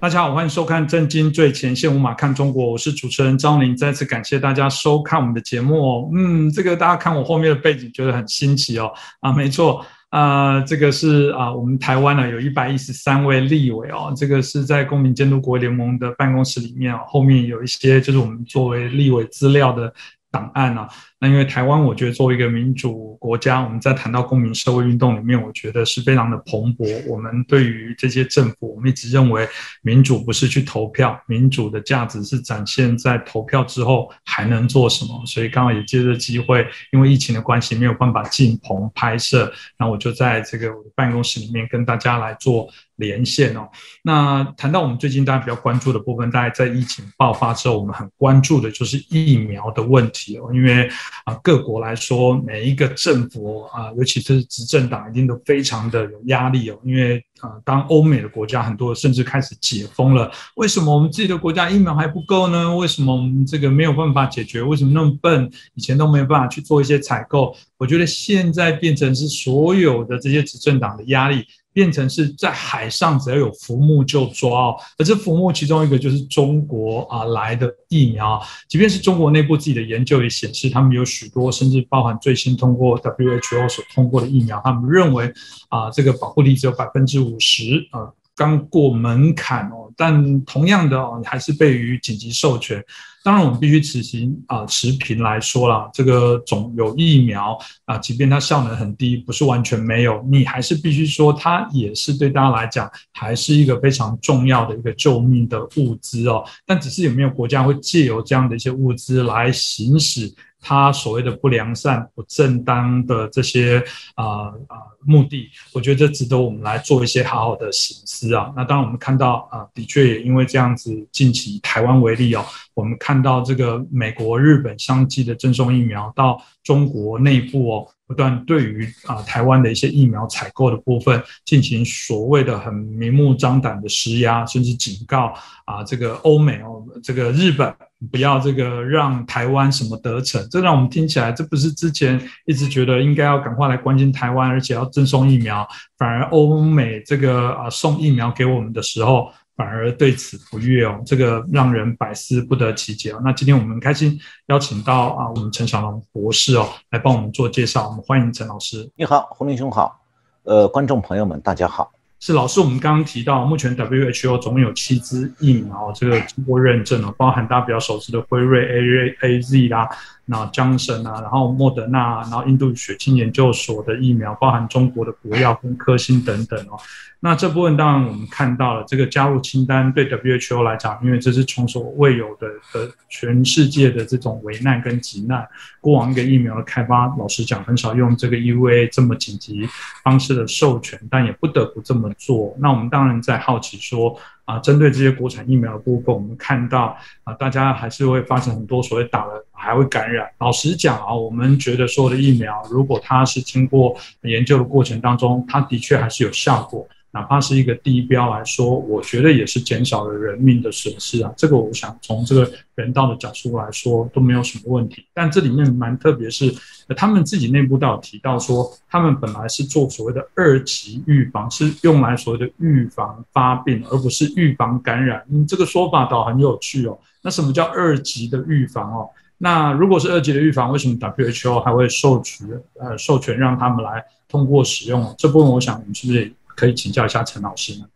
大家好，欢迎收看《震惊最前线》，无马看中国，我是主持人张琳。再次感谢大家收看我们的节目哦。嗯，这个大家看我后面的背景，觉得很新奇哦。啊，没错，啊，这个是啊，我们台湾呢有一百一十三位立委哦，这个是在公民监督国联盟的办公室里面哦，后面有一些就是我们作为立委资料的档案啊。那因为台湾，我觉得作为一个民主国家，我们在谈到公民社会运动里面，我觉得是非常的蓬勃。我们对于这些政府，我们一直认为民主不是去投票，民主的价值是展现在投票之后还能做什么。所以刚好也借着机会，因为疫情的关系没有办法进棚拍摄，那我就在这个办公室里面跟大家来做连线哦。那谈到我们最近大家比较关注的部分，大概在疫情爆发之后，我们很关注的就是疫苗的问题哦，因为。啊，各国来说，每一个政府啊，尤其是执政党，一定都非常的有压力哦。因为啊，当欧美的国家很多甚至开始解封了，为什么我们自己的国家疫苗还不够呢？为什么我们这个没有办法解决？为什么那么笨？以前都没有办法去做一些采购？我觉得现在变成是所有的这些执政党的压力。变成是在海上，只要有浮木就抓哦。而这浮木其中一个就是中国啊来的疫苗，即便是中国内部自己的研究也显示，他们有许多，甚至包含最新通过 WHO 所通过的疫苗，他们认为啊这个保护力只有百分之五十啊。刚过门槛哦，但同样的哦，你还是被予紧急授权。当然，我们必须持行啊持平来说啦，这个总有疫苗啊，即便它效能很低，不是完全没有，你还是必须说它也是对大家来讲，还是一个非常重要的一个救命的物资哦。但只是有没有国家会借由这样的一些物资来行使？他所谓的不良善、不正当的这些啊啊目的，我觉得这值得我们来做一些好好的醒思啊。那当然，我们看到啊，的确也因为这样子，近期台湾为例哦，我们看到这个美国、日本相继的赠送疫苗到中国内部哦，不断对于啊台湾的一些疫苗采购的部分进行所谓的很明目张胆的施压，甚至警告啊这个欧美哦，这个日本。不要这个让台湾什么得逞，这让我们听起来，这不是之前一直觉得应该要赶快来关心台湾，而且要赠送疫苗，反而欧美这个啊送疫苗给我们的时候，反而对此不悦哦，这个让人百思不得其解哦。那今天我们开心邀请到啊我们陈小龙博士哦来帮我们做介绍，我们欢迎陈老师。你好，洪林兄好，呃，观众朋友们大家好。是老师，我们刚刚提到，目前 WHO 总共有七支疫苗，这个经过认证了，包含大家比较熟知的辉瑞、A、瑞 A、Z 啦。那江省啊，然后莫德纳，然后印度血清研究所的疫苗，包含中国的国药跟科兴等等哦。那这部分当然我们看到了，这个加入清单对 WHO 来讲，因为这是从所未有的的全世界的这种危难跟急难。过往一个疫苗的开发，老实讲很少用这个 EUA 这么紧急方式的授权，但也不得不这么做。那我们当然在好奇说。啊，针对这些国产疫苗的部分，我们看到啊，大家还是会发生很多所谓打了还会感染。老实讲啊，我们觉得所有的疫苗，如果它是经过研究的过程当中，它的确还是有效果。哪怕是一个地标来说，我觉得也是减少了人命的损失啊。这个我想从这个人道的角度来说都没有什么问题。但这里面蛮特别，是他们自己内部都有提到说，他们本来是做所谓的二级预防，是用来所谓的预防发病，而不是预防感染。嗯，这个说法倒很有趣哦。那什么叫二级的预防哦？那如果是二级的预防，为什么 WHO 还会授权呃授权让他们来通过使用？这部分我想我们是不是？可以请教一下陈老师呢。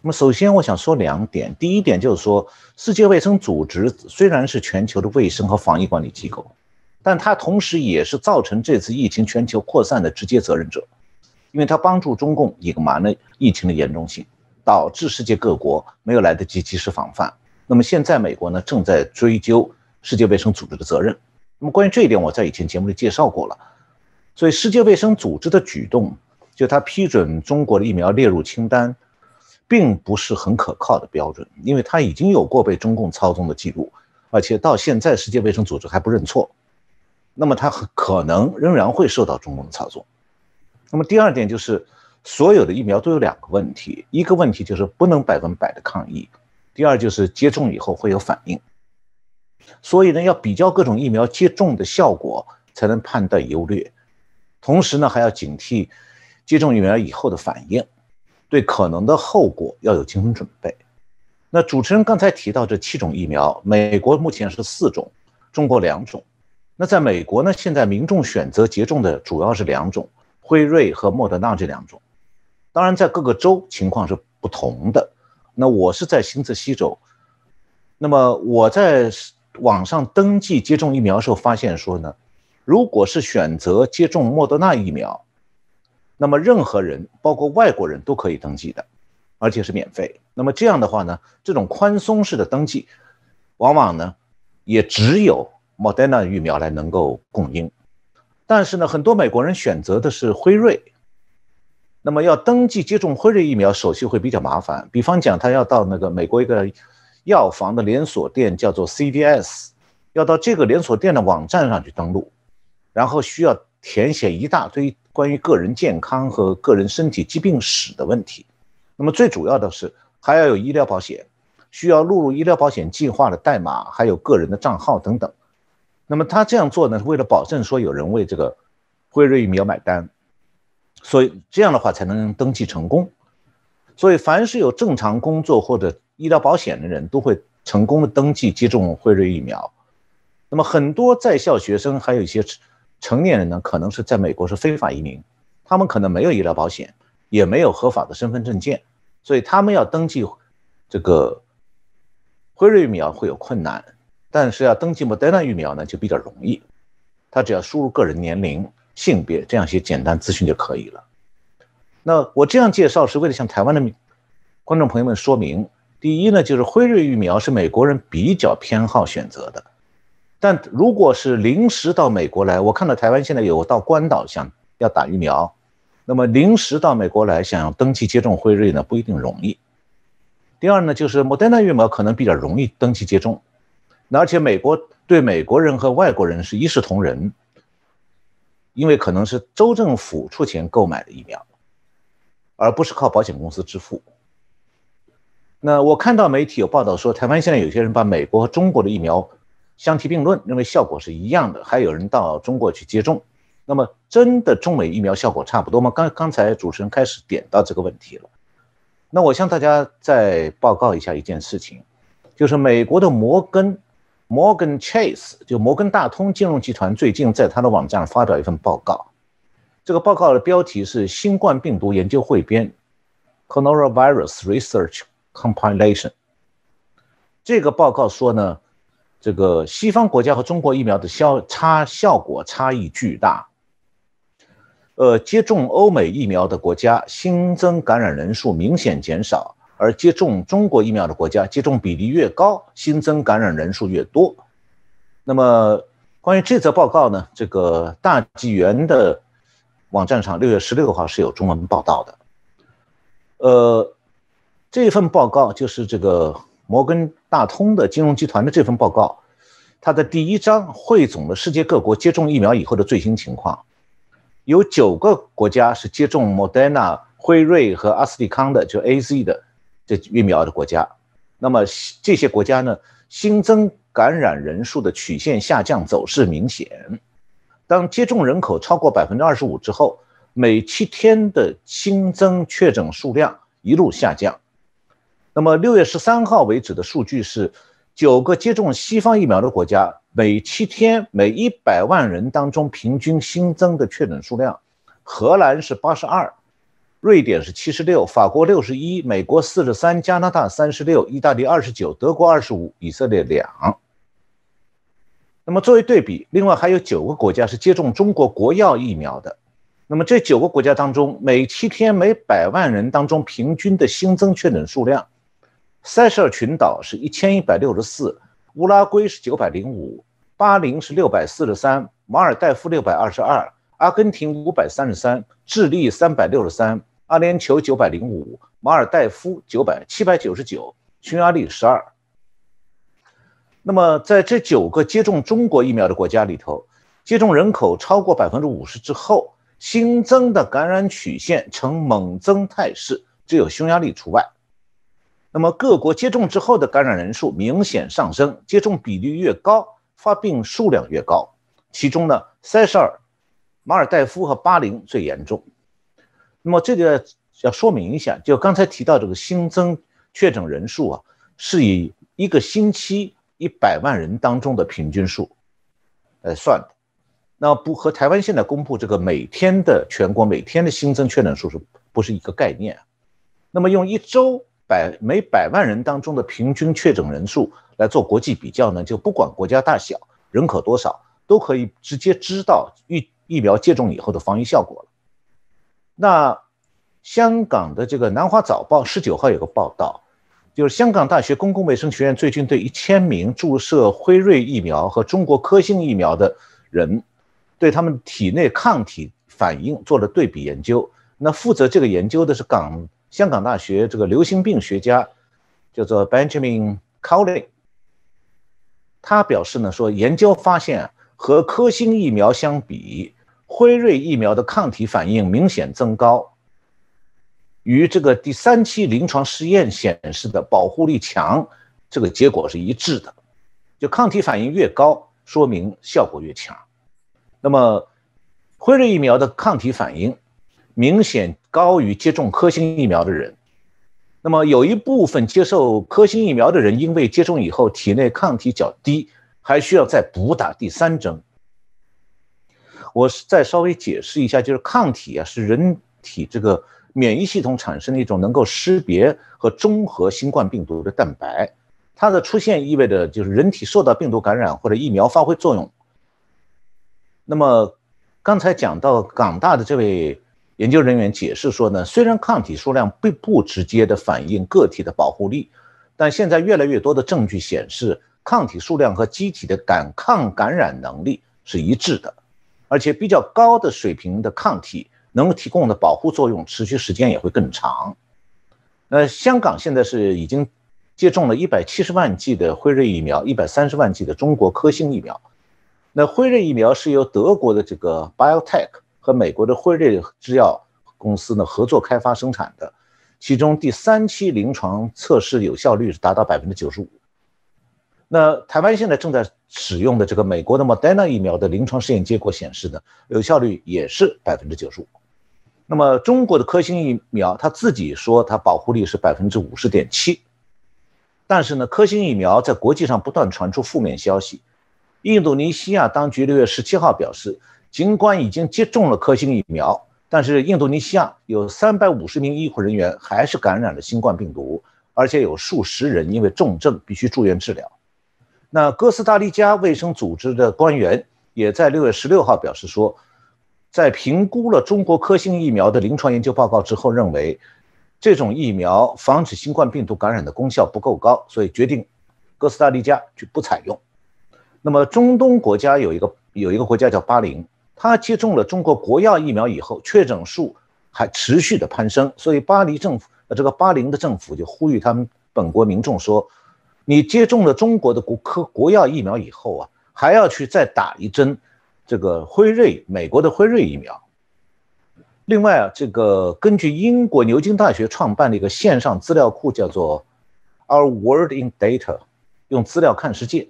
那么首先我想说两点，第一点就是说，世界卫生组织虽然是全球的卫生和防疫管理机构，但它同时也是造成这次疫情全球扩散的直接责任者，因为它帮助中共隐瞒了疫情的严重性，导致世界各国没有来得及及时防范。那么现在美国呢正在追究世界卫生组织的责任。那么关于这一点，我在以前节目里介绍过了。所以世界卫生组织的举动。就他批准中国的疫苗列入清单，并不是很可靠的标准，因为他已经有过被中共操纵的记录，而且到现在世界卫生组织还不认错，那么他可能仍然会受到中共的操纵。那么第二点就是，所有的疫苗都有两个问题，一个问题就是不能百分百的抗疫，第二就是接种以后会有反应，所以呢要比较各种疫苗接种的效果才能判断优劣，同时呢还要警惕。接种疫苗以后的反应，对可能的后果要有精神准备。那主持人刚才提到这七种疫苗，美国目前是四种，中国两种。那在美国呢，现在民众选择接种的主要是两种，辉瑞和莫德纳这两种。当然，在各个州情况是不同的。那我是在新泽西州，那么我在网上登记接种疫苗的时候发现说呢，如果是选择接种莫德纳疫苗，那么任何人，包括外国人都可以登记的，而且是免费。那么这样的话呢，这种宽松式的登记，往往呢，也只有莫德纳疫苗来能够供应。但是呢，很多美国人选择的是辉瑞。那么要登记接种辉瑞疫苗，手续会比较麻烦。比方讲，他要到那个美国一个药房的连锁店，叫做 CVS，要到这个连锁店的网站上去登录，然后需要填写一大堆关于个人健康和个人身体疾病史的问题。那么最主要的是还要有医疗保险，需要录入医疗保险计划的代码，还有个人的账号等等。那么他这样做呢，是为了保证说有人为这个辉瑞疫苗买单。所以这样的话才能登记成功。所以凡是有正常工作或者医疗保险的人都会成功的登记接种辉瑞疫苗。那么很多在校学生还有一些成年人呢，可能是在美国是非法移民，他们可能没有医疗保险，也没有合法的身份证件，所以他们要登记这个辉瑞疫苗会有困难。但是要登记莫德纳疫苗呢就比较容易，他只要输入个人年龄。性别这样一些简单资讯就可以了。那我这样介绍是为了向台湾的观众朋友们说明：第一呢，就是辉瑞疫苗是美国人比较偏好选择的，但如果是临时到美国来，我看到台湾现在有到关岛想要打疫苗，那么临时到美国来想要登记接种辉瑞呢，不一定容易。第二呢，就是莫德纳疫苗可能比较容易登记接种，而且美国对美国人和外国人是一视同仁。因为可能是州政府出钱购买的疫苗，而不是靠保险公司支付。那我看到媒体有报道说，台湾现在有些人把美国和中国的疫苗相提并论，认为效果是一样的，还有人到中国去接种。那么，真的中美疫苗效果差不多吗？刚刚才主持人开始点到这个问题了。那我向大家再报告一下一件事情，就是美国的摩根。Morgan Chase 就摩根大通金融集团最近在他的网站发表一份报告，这个报告的标题是《新冠病毒研究汇编》（Coronavirus Research Compilation）。这个报告说呢，这个西方国家和中国疫苗的效差效果差异巨大。呃，接种欧美疫苗的国家新增感染人数明显减少。而接种中国疫苗的国家，接种比例越高，新增感染人数越多。那么，关于这则报告呢？这个大纪元的网站上六月十六号是有中文报道的。呃，这份报告就是这个摩根大通的金融集团的这份报告，它的第一章汇总了世界各国接种疫苗以后的最新情况。有九个国家是接种莫德纳、辉瑞和阿斯利康的，就 A Z 的。这疫苗的国家，那么这些国家呢，新增感染人数的曲线下降走势明显。当接种人口超过百分之二十五之后，每七天的新增确诊数量一路下降。那么六月十三号为止的数据是，九个接种西方疫苗的国家每七天每一百万人当中平均新增的确诊数量，荷兰是八十二。瑞典是七十六，法国六十一，美国四十三，加拿大三十六，意大利二十九，德国二十五，以色列两。那么作为对比，另外还有九个国家是接种中国国药疫苗的。那么这九个国家当中，每七天每百万人当中平均的新增确诊数量，塞舌尔群岛是一千一百六十四，乌拉圭是九百零五，巴林是六百四十三，马尔代夫六百二十二。阿根廷五百三十三，智利三百六十三，阿联酋九百零五，马尔代夫九百七百九十九，匈牙利十二。那么在这九个接种中国疫苗的国家里头，接种人口超过百分之五十之后，新增的感染曲线呈猛增态势，只有匈牙利除外。那么各国接种之后的感染人数明显上升，接种比例越高，发病数量越高。其中呢，塞舌尔。马尔代夫和巴林最严重，那么这个要说明一下，就刚才提到这个新增确诊人数啊，是以一个星期一百万人当中的平均数来算的。那不和台湾现在公布这个每天的全国每天的新增确诊数是不是一个概念？那么用一周百每百万人当中的平均确诊人数来做国际比较呢？就不管国家大小、人口多少，都可以直接知道疫疫苗接种以后的防疫效果了。那香港的这个《南华早报》十九号有个报道，就是香港大学公共卫生学院最近对一千名注射辉瑞疫苗和中国科兴疫苗的人。对他们体内抗体反应做了对比研究。那负责这个研究的是港香港大学这个流行病学家，叫做 Benjamin Cowley。他表示呢，说研究发现和科兴疫苗相比，辉瑞疫苗的抗体反应明显增高，与这个第三期临床试验显示的保护力强，这个结果是一致的。就抗体反应越高，说明效果越强。那么，辉瑞疫苗的抗体反应明显高于接种科兴疫苗的人。那么，有一部分接受科兴疫苗的人，因为接种以后体内抗体较低，还需要再补打第三针。我是再稍微解释一下，就是抗体啊，是人体这个免疫系统产生的一种能够识别和中和新冠病毒的蛋白。它的出现意味着就是人体受到病毒感染或者疫苗发挥作用。那么，刚才讲到港大的这位研究人员解释说呢，虽然抗体数量并不直接的反映个体的保护力，但现在越来越多的证据显示，抗体数量和机体的感抗感染能力是一致的，而且比较高的水平的抗体能够提供的保护作用持续时间也会更长。那香港现在是已经接种了一百七十万剂的辉瑞疫苗，一百三十万剂的中国科兴疫苗。那辉瑞疫苗是由德国的这个 BioTech 和美国的辉瑞制药公司呢合作开发生产的，其中第三期临床测试有效率是达到百分之九十五。那台湾现在正在使用的这个美国的 Modena 疫苗的临床试验结果显示呢，有效率也是百分之九十五。那么中国的科兴疫苗，它自己说它保护率是百分之五十点七，但是呢，科兴疫苗在国际上不断传出负面消息。印度尼西亚当局六月十七号表示，尽管已经接种了科兴疫苗，但是印度尼西亚有三百五十名医护人员还是感染了新冠病毒，而且有数十人因为重症必须住院治疗。那哥斯达黎加卫生组织的官员也在六月十六号表示说，在评估了中国科兴疫苗的临床研究报告之后，认为这种疫苗防止新冠病毒感染的功效不够高，所以决定哥斯达黎加就不采用。那么，中东国家有一个有一个国家叫巴林，他接种了中国国药疫苗以后，确诊数还持续的攀升，所以巴黎政府呃这个巴林的政府就呼吁他们本国民众说，你接种了中国的国科国药疫苗以后啊，还要去再打一针这个辉瑞美国的辉瑞疫苗。另外啊，这个根据英国牛津大学创办的一个线上资料库叫做 Our World in Data，用资料看世界。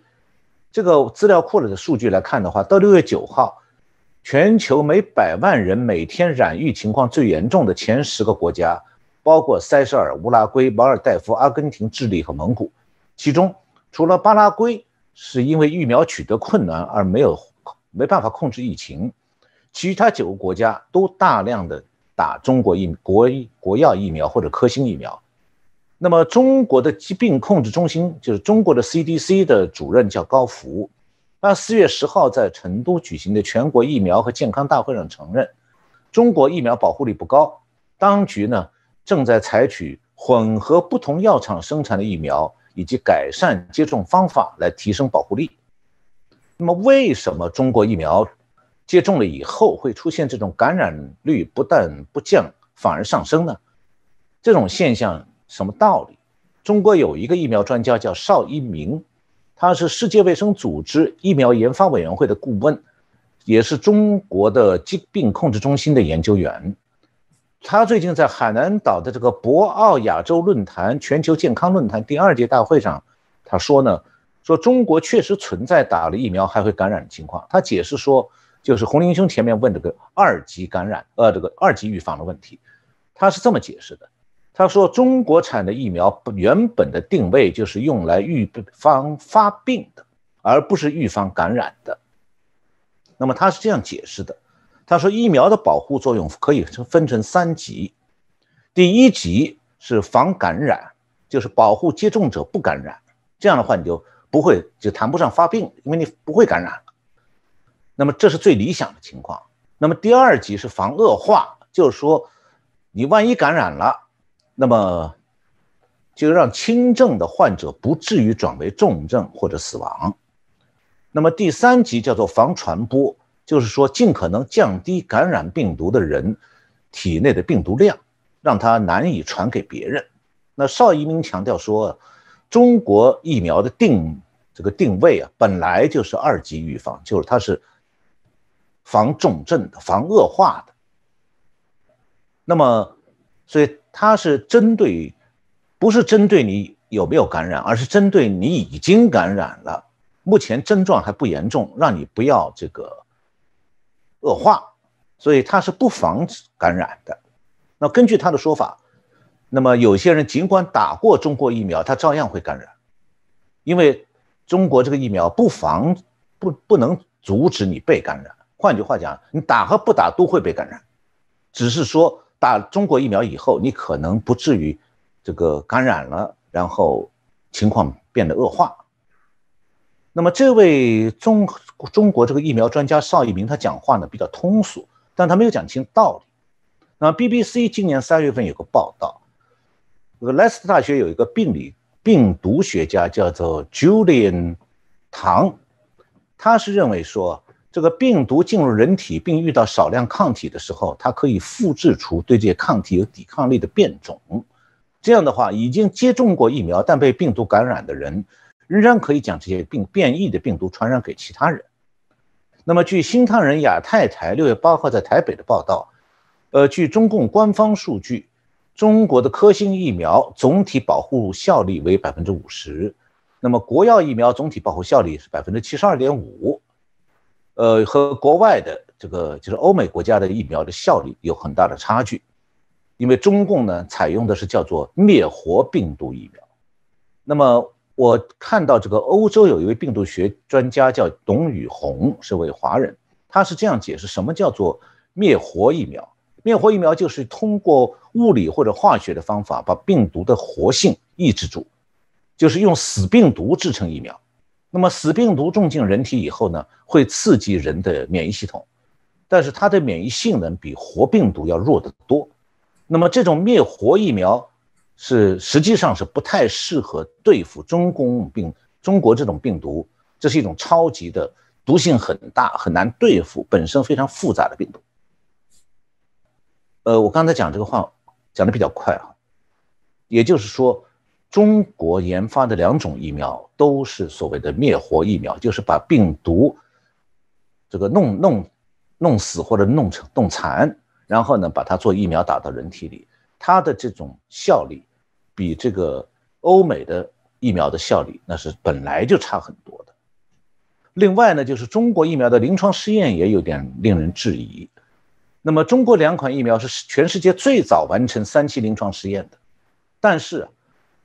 这个资料库里的数据来看的话，到六月九号，全球每百万人每天染疫情况最严重的前十个国家，包括塞舌尔、乌拉圭、马尔代夫、阿根廷、智利和蒙古。其中，除了巴拉圭是因为疫苗取得困难而没有没办法控制疫情，其他九个国家都大量的打中国疫国国药疫苗或者科兴疫苗。那么，中国的疾病控制中心就是中国的 CDC 的主任叫高福，他四月十号在成都举行的全国疫苗和健康大会上承认，中国疫苗保护力不高，当局呢正在采取混合不同药厂生产的疫苗以及改善接种方法来提升保护力。那么，为什么中国疫苗接种了以后会出现这种感染率不但不降反而上升呢？这种现象。什么道理？中国有一个疫苗专家叫邵一鸣，他是世界卫生组织疫苗研发委员会的顾问，也是中国的疾病控制中心的研究员。他最近在海南岛的这个博鳌亚洲论坛全球健康论坛第二届大会上，他说呢，说中国确实存在打了疫苗还会感染的情况。他解释说，就是洪林兄前面问这个二级感染，呃，这个二级预防的问题，他是这么解释的。他说，中国产的疫苗原本的定位就是用来预防发病的，而不是预防感染的。那么他是这样解释的，他说，疫苗的保护作用可以分成三级，第一级是防感染，就是保护接种者不感染，这样的话你就不会就谈不上发病，因为你不会感染。那么这是最理想的情况。那么第二级是防恶化，就是说你万一感染了。那么，就让轻症的患者不至于转为重症或者死亡。那么第三级叫做防传播，就是说尽可能降低感染病毒的人体内的病毒量，让它难以传给别人。那邵一鸣强调说，中国疫苗的定这个定位啊，本来就是二级预防，就是它是防重症的、防恶化的。那么，所以。它是针对，不是针对你有没有感染，而是针对你已经感染了，目前症状还不严重，让你不要这个恶化，所以它是不防止感染的。那根据他的说法，那么有些人尽管打过中国疫苗，他照样会感染，因为中国这个疫苗不防不不能阻止你被感染。换句话讲，你打和不打都会被感染，只是说。打中国疫苗以后，你可能不至于这个感染了，然后情况变得恶化。那么，这位中中国这个疫苗专家邵一鸣，他讲话呢比较通俗，但他没有讲清道理。那 BBC 今年三月份有个报道，这个莱斯特大学有一个病理病毒学家叫做 Julian 唐，他是认为说。这个病毒进入人体并遇到少量抗体的时候，它可以复制出对这些抗体有抵抗力的变种。这样的话，已经接种过疫苗但被病毒感染的人，仍然可以将这些病变异的病毒传染给其他人。那么，据新唐人亚太台六月八号在台北的报道，呃，据中共官方数据，中国的科兴疫苗总体保护效力为百分之五十，那么国药疫苗总体保护效力是百分之七十二点五。呃，和国外的这个就是欧美国家的疫苗的效率有很大的差距，因为中共呢采用的是叫做灭活病毒疫苗。那么我看到这个欧洲有一位病毒学专家叫董宇红，是位华人，他是这样解释什么叫做灭活疫苗。灭活疫苗就是通过物理或者化学的方法把病毒的活性抑制住，就是用死病毒制成疫苗。那么死病毒种进人体以后呢，会刺激人的免疫系统，但是它的免疫性能比活病毒要弱得多。那么这种灭活疫苗是实际上是不太适合对付中共病中国这种病毒，这是一种超级的毒性很大、很难对付、本身非常复杂的病毒。呃，我刚才讲这个话讲的比较快啊，也就是说。中国研发的两种疫苗都是所谓的灭活疫苗，就是把病毒这个弄弄弄死或者弄成弄残，然后呢把它做疫苗打到人体里。它的这种效力比这个欧美的疫苗的效力那是本来就差很多的。另外呢，就是中国疫苗的临床试验也有点令人质疑。那么中国两款疫苗是全世界最早完成三期临床试验的，但是。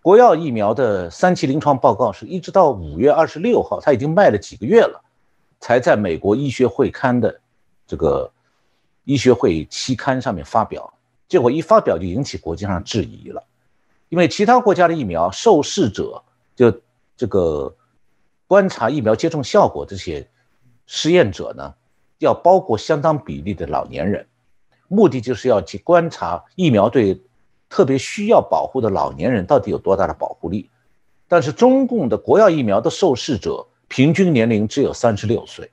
国药疫苗的三期临床报告是一直到五月二十六号，它已经卖了几个月了，才在美国医学会刊的这个医学会期刊上面发表。结果一发表就引起国际上质疑了，因为其他国家的疫苗受试者就这个观察疫苗接种效果这些实验者呢，要包括相当比例的老年人，目的就是要去观察疫苗对。特别需要保护的老年人到底有多大的保护力？但是中共的国药疫苗的受试者平均年龄只有三十六岁。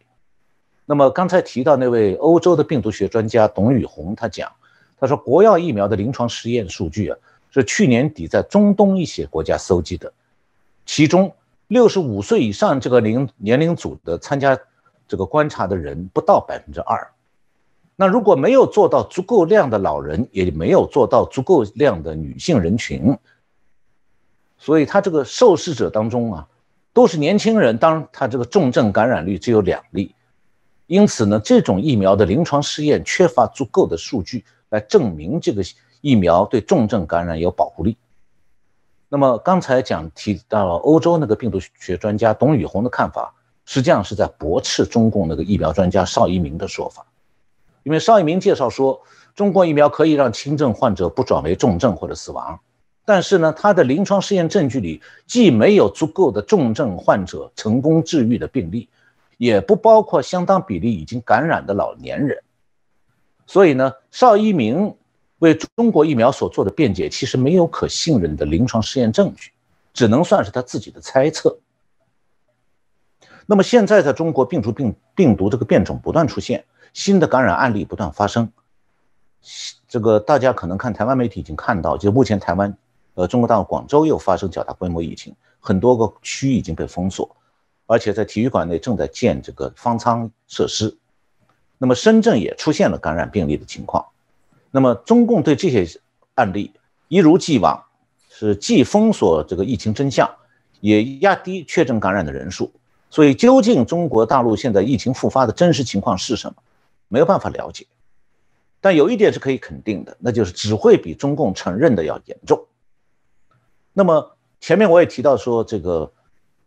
那么刚才提到那位欧洲的病毒学专家董宇红，他讲，他说国药疫苗的临床实验数据啊，是去年底在中东一些国家搜集的，其中六十五岁以上这个龄年龄组的参加这个观察的人不到百分之二。那如果没有做到足够量的老人，也没有做到足够量的女性人群，所以他这个受试者当中啊，都是年轻人，当他这个重症感染率只有两例，因此呢，这种疫苗的临床试验缺乏足够的数据来证明这个疫苗对重症感染有保护力。那么刚才讲提到了欧洲那个病毒学专家董宇红的看法，实际上是在驳斥中共那个疫苗专家邵一鸣的说法，因为邵一鸣介绍说，中国疫苗可以让轻症患者不转为重症或者死亡，但是呢，他的临床试验证据里既没有足够的重症患者成功治愈的病例，也不包括相当比例已经感染的老年人，所以呢，邵一鸣。为中国疫苗所做的辩解，其实没有可信任的临床试验证据，只能算是他自己的猜测。那么现在在中国，病毒病病毒这个变种不断出现，新的感染案例不断发生。这个大家可能看台湾媒体已经看到，就目前台湾，呃，中国大陆广州又发生较大规模疫情，很多个区已经被封锁，而且在体育馆内正在建这个方舱设施。那么深圳也出现了感染病例的情况。那么，中共对这些案例一如既往，是既封锁这个疫情真相，也压低确诊感染的人数。所以，究竟中国大陆现在疫情复发的真实情况是什么，没有办法了解。但有一点是可以肯定的，那就是只会比中共承认的要严重。那么，前面我也提到说，这个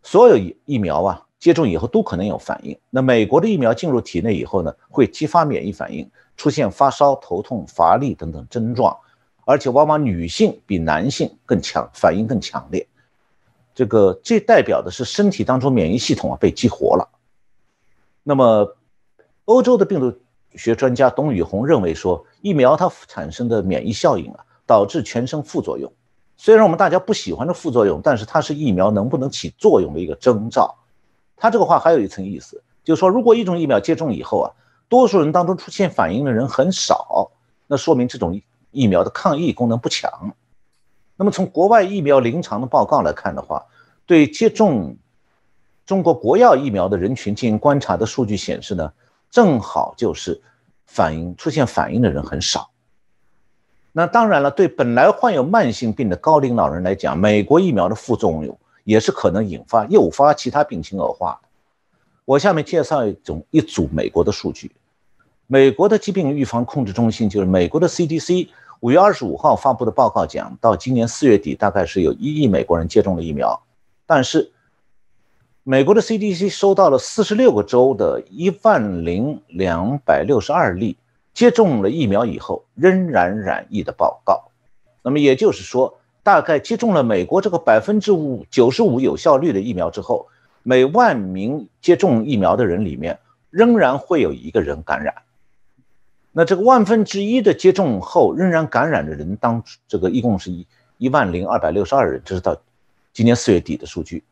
所有疫苗啊，接种以后都可能有反应。那美国的疫苗进入体内以后呢，会激发免疫反应。出现发烧、头痛、乏力等等症状，而且往往女性比男性更强，反应更强烈。这个这代表的是身体当中免疫系统啊被激活了。那么，欧洲的病毒学专家董宇红认为说，疫苗它产生的免疫效应啊，导致全身副作用。虽然我们大家不喜欢的副作用，但是它是疫苗能不能起作用的一个征兆。他这个话还有一层意思，就是说，如果一种疫苗接种以后啊。多数人当中出现反应的人很少，那说明这种疫苗的抗疫功能不强。那么从国外疫苗临床的报告来看的话，对接种中国国药疫苗的人群进行观察的数据显示呢，正好就是反应出现反应的人很少。那当然了，对本来患有慢性病的高龄老人来讲，美国疫苗的副作用也是可能引发诱发其他病情恶化的。我下面介绍一种一组美国的数据，美国的疾病预防控制中心就是美国的 CDC，五月二十五号发布的报告讲，到今年四月底，大概是有一亿美国人接种了疫苗，但是美国的 CDC 收到了四十六个州的一万零两百六十二例接种了疫苗以后仍然染疫的报告，那么也就是说，大概接种了美国这个百分之五九十五有效率的疫苗之后。每万名接种疫苗的人里面，仍然会有一个人感染。那这个万分之一的接种后仍然感染的人当，这个一共是一一万零二百六十二人，这是到今年四月底的数据。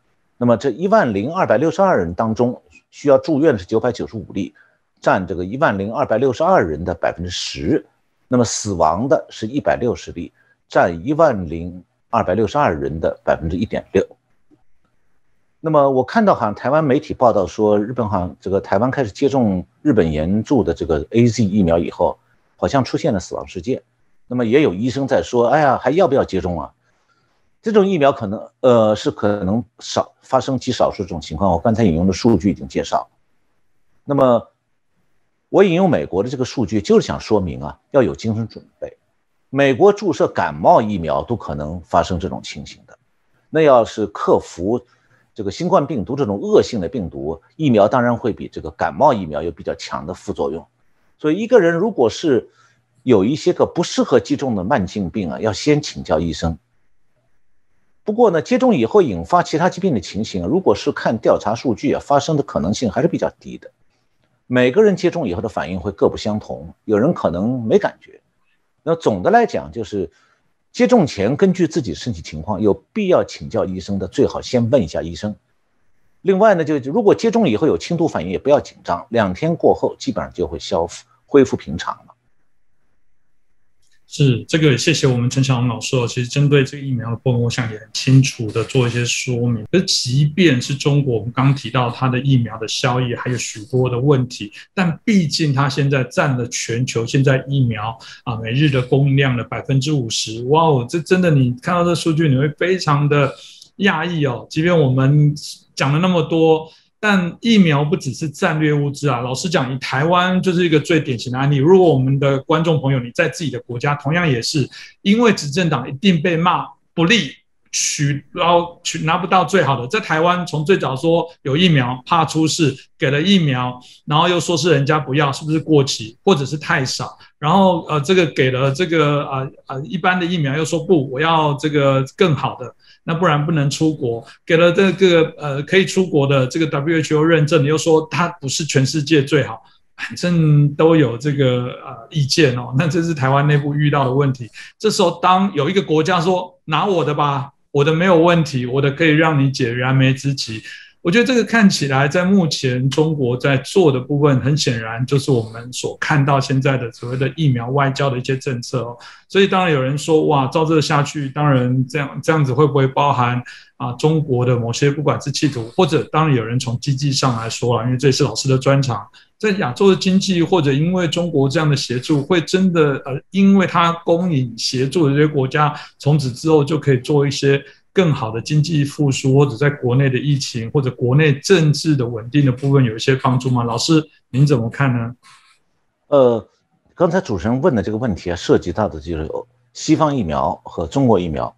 那么这一万零二百六十二人当中，需要住院的是九百九十五例，占这个一万零二百六十二人的百分之十。那么死亡的是一百六十例，占一万零二百六十二人的百分之一点六。那么我看到好像台湾媒体报道说，日本好像这个台湾开始接种日本援助的这个 A Z 疫苗以后，好像出现了死亡事件。那么也有医生在说，哎呀，还要不要接种啊？这种疫苗可能呃是可能少发生极少数这种情况。我刚才引用的数据已经介绍。那么我引用美国的这个数据，就是想说明啊，要有精神准备。美国注射感冒疫苗都可能发生这种情形的，那要是克服。这个新冠病毒这种恶性的病毒，疫苗当然会比这个感冒疫苗有比较强的副作用。所以一个人如果是有一些个不适合接种的慢性病啊，要先请教医生。不过呢，接种以后引发其他疾病的情形，如果是看调查数据啊，发生的可能性还是比较低的。每个人接种以后的反应会各不相同，有人可能没感觉。那总的来讲就是。接种前根据自己身体情况，有必要请教医生的，最好先问一下医生。另外呢，就如果接种以后有轻度反应，也不要紧张，两天过后基本上就会消复恢复平常了。是这个，谢谢我们陈小龙老师哦。其实针对这个疫苗的部分，我想也很清楚的做一些说明。而即便是中国，我们刚刚提到它的疫苗的效益还有许多的问题，但毕竟它现在占了全球现在疫苗啊每日的供应量的百分之五十。哇哦，这真的你看到这数据，你会非常的讶异哦。即便我们讲了那么多。但疫苗不只是战略物资啊，老实讲，以台湾就是一个最典型的案例。如果我们的观众朋友你在自己的国家，同样也是因为执政党一定被骂不利。取然后取拿不到最好的，在台湾从最早说有疫苗怕出事，给了疫苗，然后又说是人家不要，是不是过期或者是太少？然后呃这个给了这个呃呃一般的疫苗又说不，我要这个更好的，那不然不能出国。给了这个呃可以出国的这个 WHO 认证，你又说它不是全世界最好，反正都有这个呃意见哦。那这是台湾内部遇到的问题。这时候当有一个国家说拿我的吧。我的没有问题，我的可以让你解燃眉之急。我觉得这个看起来在目前中国在做的部分，很显然就是我们所看到现在的所谓的疫苗外交的一些政策哦。所以当然有人说，哇，照这下去，当然这样这样子会不会包含啊中国的某些不管是企图，或者当然有人从经济上来说了，因为这是老师的专长。在亚洲的经济，或者因为中国这样的协助，会真的呃，因为它供应协助的这些国家，从此之后就可以做一些更好的经济复苏，或者在国内的疫情或者国内政治的稳定的部分有一些帮助吗？老师，您怎么看呢？呃，刚才主持人问的这个问题啊，涉及到的就是西方疫苗和中国疫苗，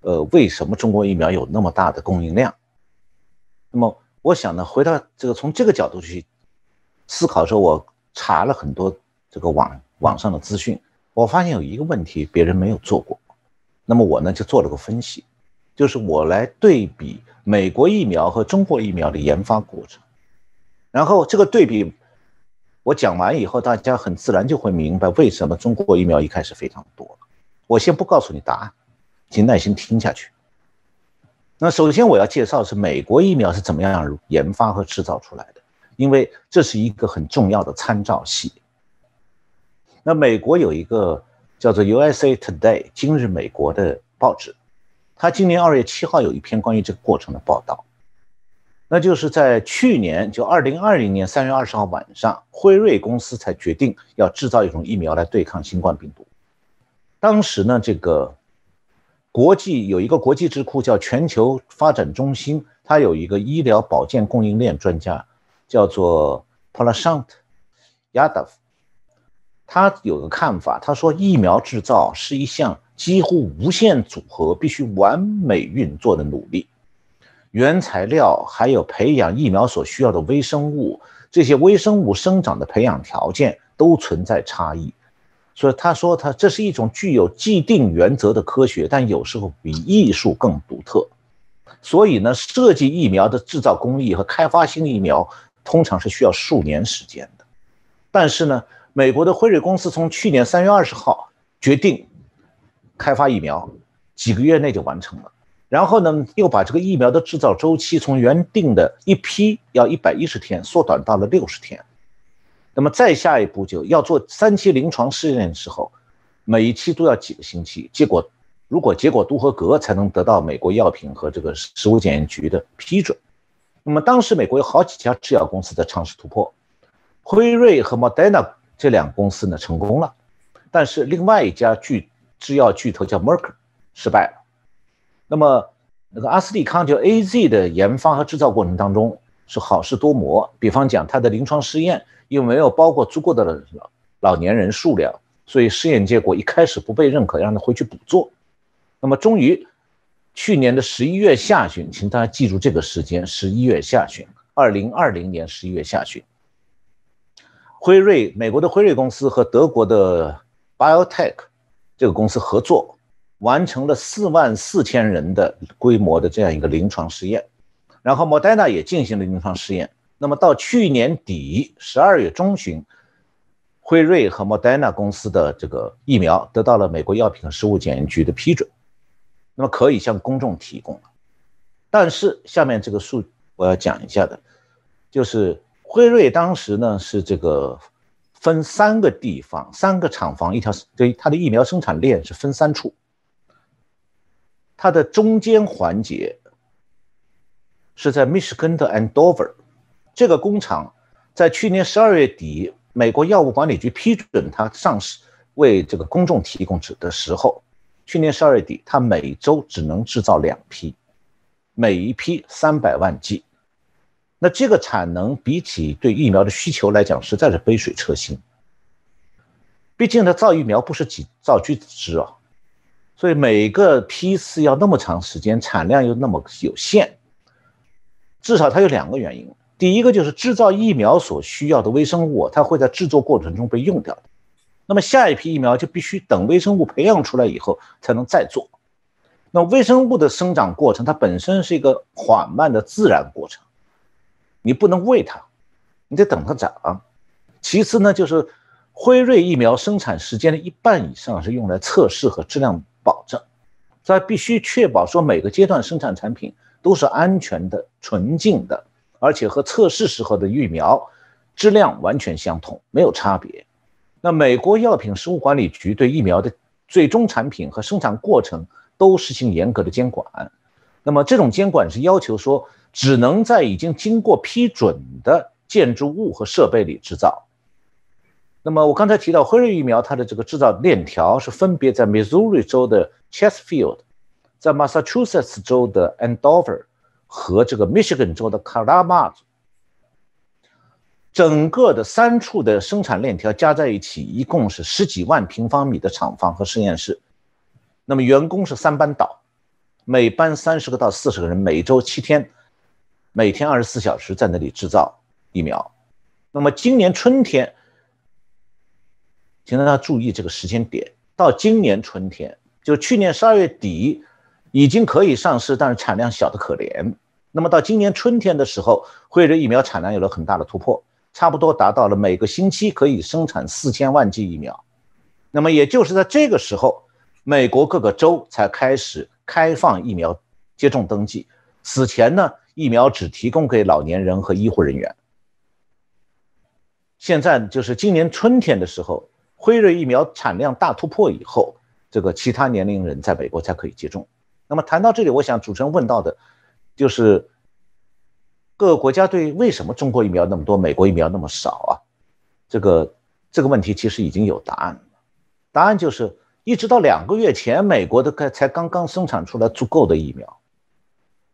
呃，为什么中国疫苗有那么大的供应量？那么我想呢，回到这个从这个角度去。思考说，我查了很多这个网网上的资讯，我发现有一个问题别人没有做过，那么我呢就做了个分析，就是我来对比美国疫苗和中国疫苗的研发过程，然后这个对比我讲完以后，大家很自然就会明白为什么中国疫苗一开始非常多。我先不告诉你答案，请耐心听下去。那首先我要介绍是美国疫苗是怎么样研发和制造出来的。因为这是一个很重要的参照系。那美国有一个叫做 USA Today 今日美国的报纸，他今年二月七号有一篇关于这个过程的报道。那就是在去年，就二零二零年三月二十号晚上，辉瑞公司才决定要制造一种疫苗来对抗新冠病毒。当时呢，这个国际有一个国际智库叫全球发展中心，它有一个医疗保健供应链专家。叫做 Prashant Yadav，他有个看法，他说疫苗制造是一项几乎无限组合、必须完美运作的努力。原材料还有培养疫苗所需要的微生物，这些微生物生长的培养条件都存在差异。所以他说，他这是一种具有既定原则的科学，但有时候比艺术更独特。所以呢，设计疫苗的制造工艺和开发新疫苗。通常是需要数年时间的，但是呢，美国的辉瑞公司从去年三月二十号决定开发疫苗，几个月内就完成了。然后呢，又把这个疫苗的制造周期从原定的一批要一百一十天缩短到了六十天。那么再下一步就要做三期临床试验的时候，每一期都要几个星期。结果如果结果都合格，才能得到美国药品和这个食物检验局的批准。那么当时美国有好几家制药公司在尝试突破，辉瑞和 Moderna 这两公司呢成功了，但是另外一家巨制药巨头叫 Merck 失败了。那么那个阿斯利康就 AZ 的研发和制造过程当中是好事多磨，比方讲它的临床试验又没有包括足够的老老年人数量，所以试验结果一开始不被认可，让他回去补做。那么终于。去年的十一月下旬，请大家记住这个时间：十一月下旬，二零二零年十一月下旬，辉瑞，美国的辉瑞公司和德国的 BioTech 这个公司合作，完成了四万四千人的规模的这样一个临床试验，然后 Moderna 也进行了临床试验。那么到去年底十二月中旬，辉瑞和 Moderna 公司的这个疫苗得到了美国药品和食物检验局的批准。那么可以向公众提供了但是下面这个数我要讲一下的，就是辉瑞当时呢是这个分三个地方，三个厂房，一条对它的疫苗生产链是分三处，它的中间环节是在密歇根的 Andover，这个工厂在去年十二月底，美国药物管理局批准它上市为这个公众提供的时候。去年十二月底，它每周只能制造两批，每一批三百万剂。那这个产能比起对疫苗的需求来讲，实在是杯水车薪。毕竟呢，造疫苗不是几造橘子汁啊，所以每个批次要那么长时间，产量又那么有限，至少它有两个原因。第一个就是制造疫苗所需要的微生物，它会在制作过程中被用掉的。那么下一批疫苗就必须等微生物培养出来以后才能再做。那微生物的生长过程，它本身是一个缓慢的自然过程，你不能喂它，你得等它长。其次呢，就是辉瑞疫苗生产时间的一半以上是用来测试和质量保证，在必须确保说每个阶段生产产品都是安全的、纯净的，而且和测试时候的疫苗质量完全相同，没有差别。那美国药品食物管理局对疫苗的最终产品和生产过程都实行严格的监管。那么这种监管是要求说，只能在已经经过批准的建筑物和设备里制造。那么我刚才提到辉瑞疫苗，它的这个制造链条是分别在 Missouri 州的 Chesfield，在 Massachusetts 州的 Andover 和这个 Michigan 州的 Kalamazoo。整个的三处的生产链条加在一起，一共是十几万平方米的厂房和实验室。那么员工是三班倒，每班三十个到四十个人，每周七天，每天二十四小时在那里制造疫苗。那么今年春天，请大家注意这个时间点，到今年春天，就去年十二月底已经可以上市，但是产量小得可怜。那么到今年春天的时候，辉瑞疫苗产量有了很大的突破。差不多达到了每个星期可以生产四千万剂疫苗，那么也就是在这个时候，美国各个州才开始开放疫苗接种登记。此前呢，疫苗只提供给老年人和医护人员。现在就是今年春天的时候，辉瑞疫苗产量大突破以后，这个其他年龄人在美国才可以接种。那么谈到这里，我想主持人问到的，就是。各个国家对为什么中国疫苗那么多，美国疫苗那么少啊？这个这个问题其实已经有答案了。答案就是一直到两个月前，美国的才才刚刚生产出来足够的疫苗。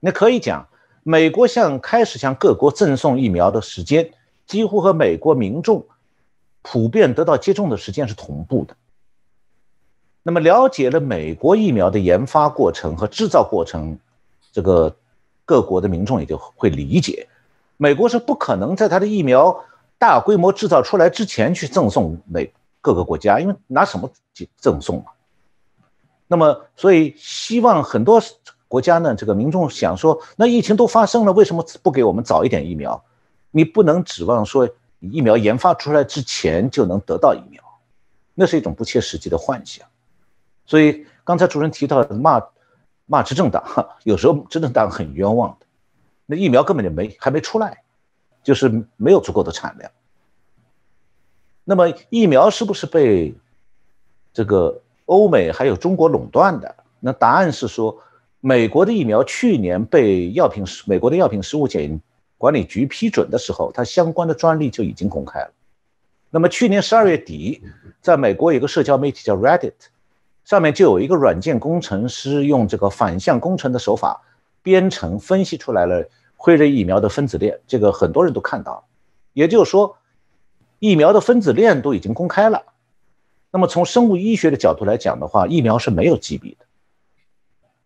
那可以讲，美国向开始向各国赠送疫苗的时间，几乎和美国民众普遍得到接种的时间是同步的。那么了解了美国疫苗的研发过程和制造过程，这个。各国的民众也就会理解，美国是不可能在他的疫苗大规模制造出来之前去赠送美各个国家，因为拿什么赠送啊？那么，所以希望很多国家呢，这个民众想说，那疫情都发生了，为什么不给我们早一点疫苗？你不能指望说疫苗研发出来之前就能得到疫苗，那是一种不切实际的幻想。所以刚才主任提到骂。骂执政党，有时候执政党很冤枉的，那疫苗根本就没还没出来，就是没有足够的产量。那么疫苗是不是被这个欧美还有中国垄断的？那答案是说，美国的疫苗去年被药品美国的药品食物检验管理局批准的时候，它相关的专利就已经公开了。那么去年十二月底，在美国有个社交媒体叫 Reddit。上面就有一个软件工程师用这个反向工程的手法编程分析出来了辉瑞疫苗的分子链，这个很多人都看到了。也就是说，疫苗的分子链都已经公开了。那么从生物医学的角度来讲的话，疫苗是没有级别的，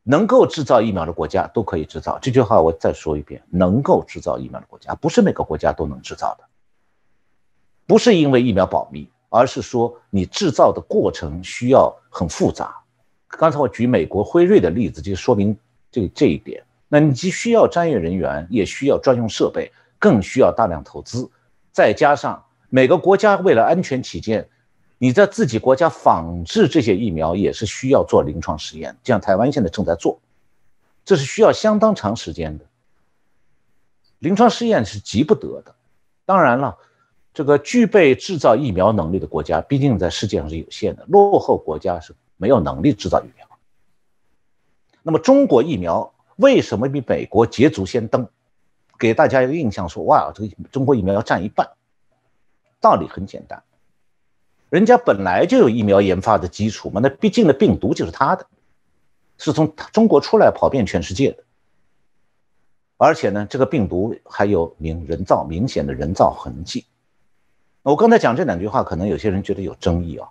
能够制造疫苗的国家都可以制造。这句话我再说一遍：能够制造疫苗的国家，不是每个国家都能制造的，不是因为疫苗保密。而是说，你制造的过程需要很复杂。刚才我举美国辉瑞的例子，就说明这这一点。那你既需要专业人员，也需要专用设备，更需要大量投资。再加上每个国家为了安全起见，你在自己国家仿制这些疫苗也是需要做临床实验。像台湾现在正在做，这是需要相当长时间的。临床试验是急不得的。当然了。这个具备制造疫苗能力的国家，毕竟在世界上是有限的，落后国家是没有能力制造疫苗。那么中国疫苗为什么比美国捷足先登？给大家一个印象，说哇，这个中国疫苗要占一半。道理很简单，人家本来就有疫苗研发的基础嘛，那毕竟的病毒就是他的，是从中国出来跑遍全世界的。而且呢，这个病毒还有明人造明显的人造痕迹。我刚才讲这两句话，可能有些人觉得有争议啊，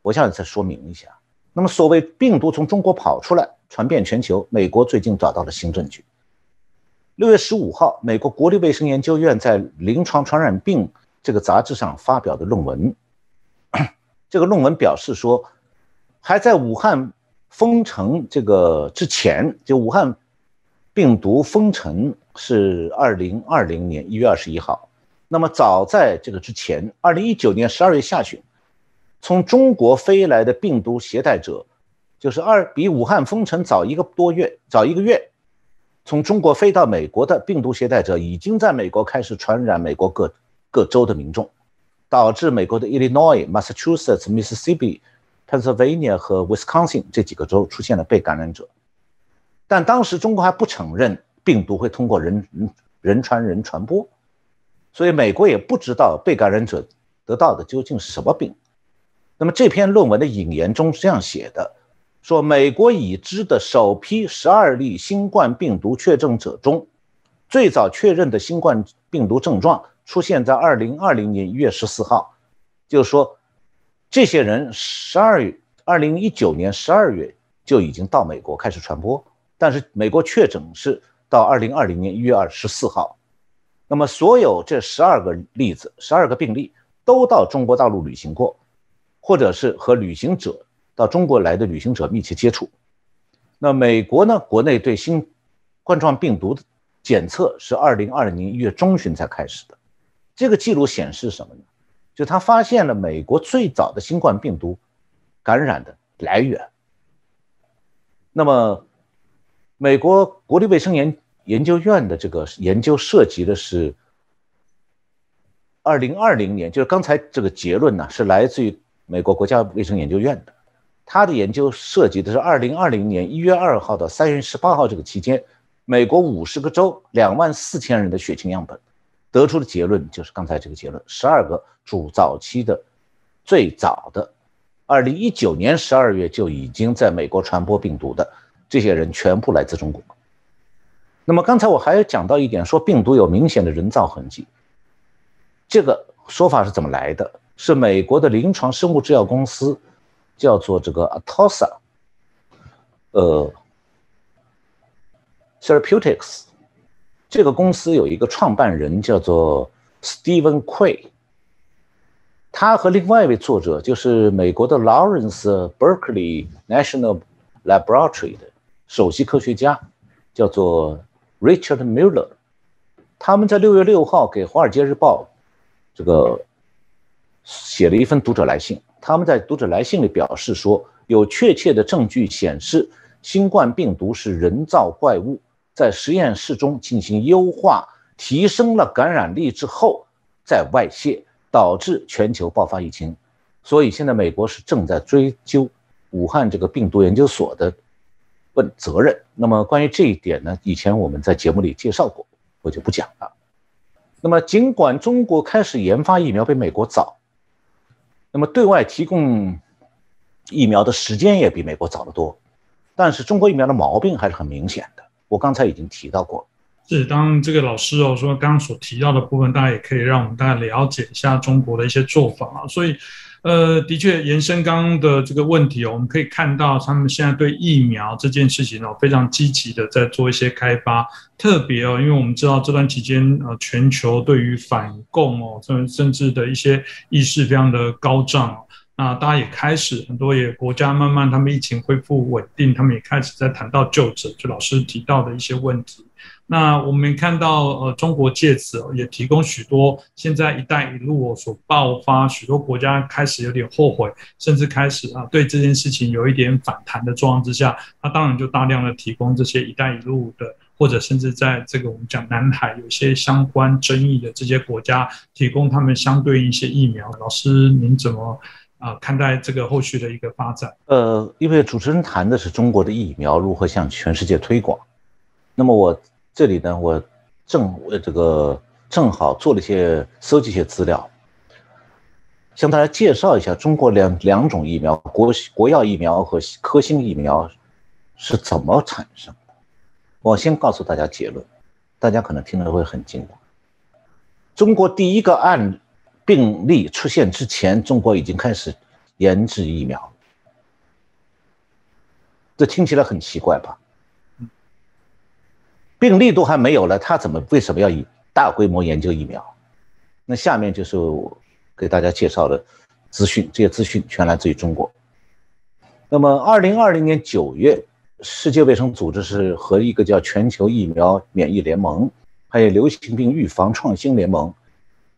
我现在再说明一下。那么，所谓病毒从中国跑出来传遍全球，美国最近找到了新证据。六月十五号，美国国立卫生研究院在《临床传染病》这个杂志上发表的论文，这个论文表示说，还在武汉封城这个之前，就武汉病毒封城是二零二零年一月二十一号，那么早在这个之前，二零一九年十二月下旬。从中国飞来的病毒携带者，就是二比武汉封城早一个多月，早一个月，从中国飞到美国的病毒携带者，已经在美国开始传染美国各各州的民众，导致美国的 Illinois、Massachusetts、Mississippi、Pennsylvania 和 Wisconsin 这几个州出现了被感染者。但当时中国还不承认病毒会通过人人传人传播，所以美国也不知道被感染者得到的究竟是什么病。那么这篇论文的引言中是这样写的：说美国已知的首批十二例新冠病毒确诊者中，最早确认的新冠病毒症状出现在二零二零年一月十四号，就是说，这些人十二月二零一九年十二月就已经到美国开始传播，但是美国确诊是到二零二零年一月二十四号。那么所有这十二个例子，十二个病例都到中国大陆旅行过。或者是和旅行者到中国来的旅行者密切接触，那美国呢？国内对新冠状病毒的检测是二零二零年一月中旬才开始的。这个记录显示什么呢？就他发现了美国最早的新冠病毒感染的来源。那么，美国国立卫生研研究院的这个研究涉及的是二零二零年，就是刚才这个结论呢，是来自于。美国国家卫生研究院的，他的研究涉及的是二零二零年一月二号到三月十八号这个期间，美国五十个州两万四千人的血清样本，得出的结论就是刚才这个结论：十二个主早期的、最早的，二零一九年十二月就已经在美国传播病毒的这些人全部来自中国。那么刚才我还讲到一点，说病毒有明显的人造痕迹，这个说法是怎么来的？是美国的临床生物制药公司，叫做这个 Atossa，呃，Therapeutics，这个公司有一个创办人叫做 Steven Quay，他和另外一位作者就是美国的 Lawrence Berkeley National Laboratory 的首席科学家，叫做 Richard Mueller，他们在六月六号给《华尔街日报》这个。写了一份读者来信，他们在读者来信里表示说，有确切的证据显示，新冠病毒是人造怪物，在实验室中进行优化，提升了感染力之后再外泄，导致全球爆发疫情。所以现在美国是正在追究武汉这个病毒研究所的问责任。那么关于这一点呢，以前我们在节目里介绍过，我就不讲了。那么尽管中国开始研发疫苗比美国早。那么，对外提供疫苗的时间也比美国早得多，但是中国疫苗的毛病还是很明显的。我刚才已经提到过。是，当这个老师哦说刚刚所提到的部分，大家也可以让我们大家了解一下中国的一些做法啊。所以。呃，的确，延伸刚刚的这个问题哦，我们可以看到他们现在对疫苗这件事情哦，非常积极的在做一些开发。特别哦，因为我们知道这段期间呃，全球对于反共哦，甚甚至的一些意识非常的高涨。那大家也开始很多也国家慢慢他们疫情恢复稳定，他们也开始在谈到就诊，就老师提到的一些问题。那我们看到，呃，中国借此也提供许多现在“一带一路”所爆发，许多国家开始有点后悔，甚至开始啊对这件事情有一点反弹的状况之下，他当然就大量的提供这些“一带一路”的，或者甚至在这个我们讲南海有些相关争议的这些国家，提供他们相对应一些疫苗。老师，您怎么啊看待这个后续的一个发展？呃，因为主持人谈的是中国的疫苗如何向全世界推广，那么我。这里呢，我正呃这个正好做了一些收集一些资料，向大家介绍一下中国两两种疫苗国国药疫苗和科兴疫苗是怎么产生的。我先告诉大家结论，大家可能听了会很惊慌。中国第一个案病例出现之前，中国已经开始研制疫苗，这听起来很奇怪吧？病例都还没有了，他怎么为什么要以大规模研究疫苗？那下面就是给大家介绍的资讯，这些资讯全来自于中国。那么，二零二零年九月，世界卫生组织是和一个叫全球疫苗免疫联盟，还有流行病预防创新联盟，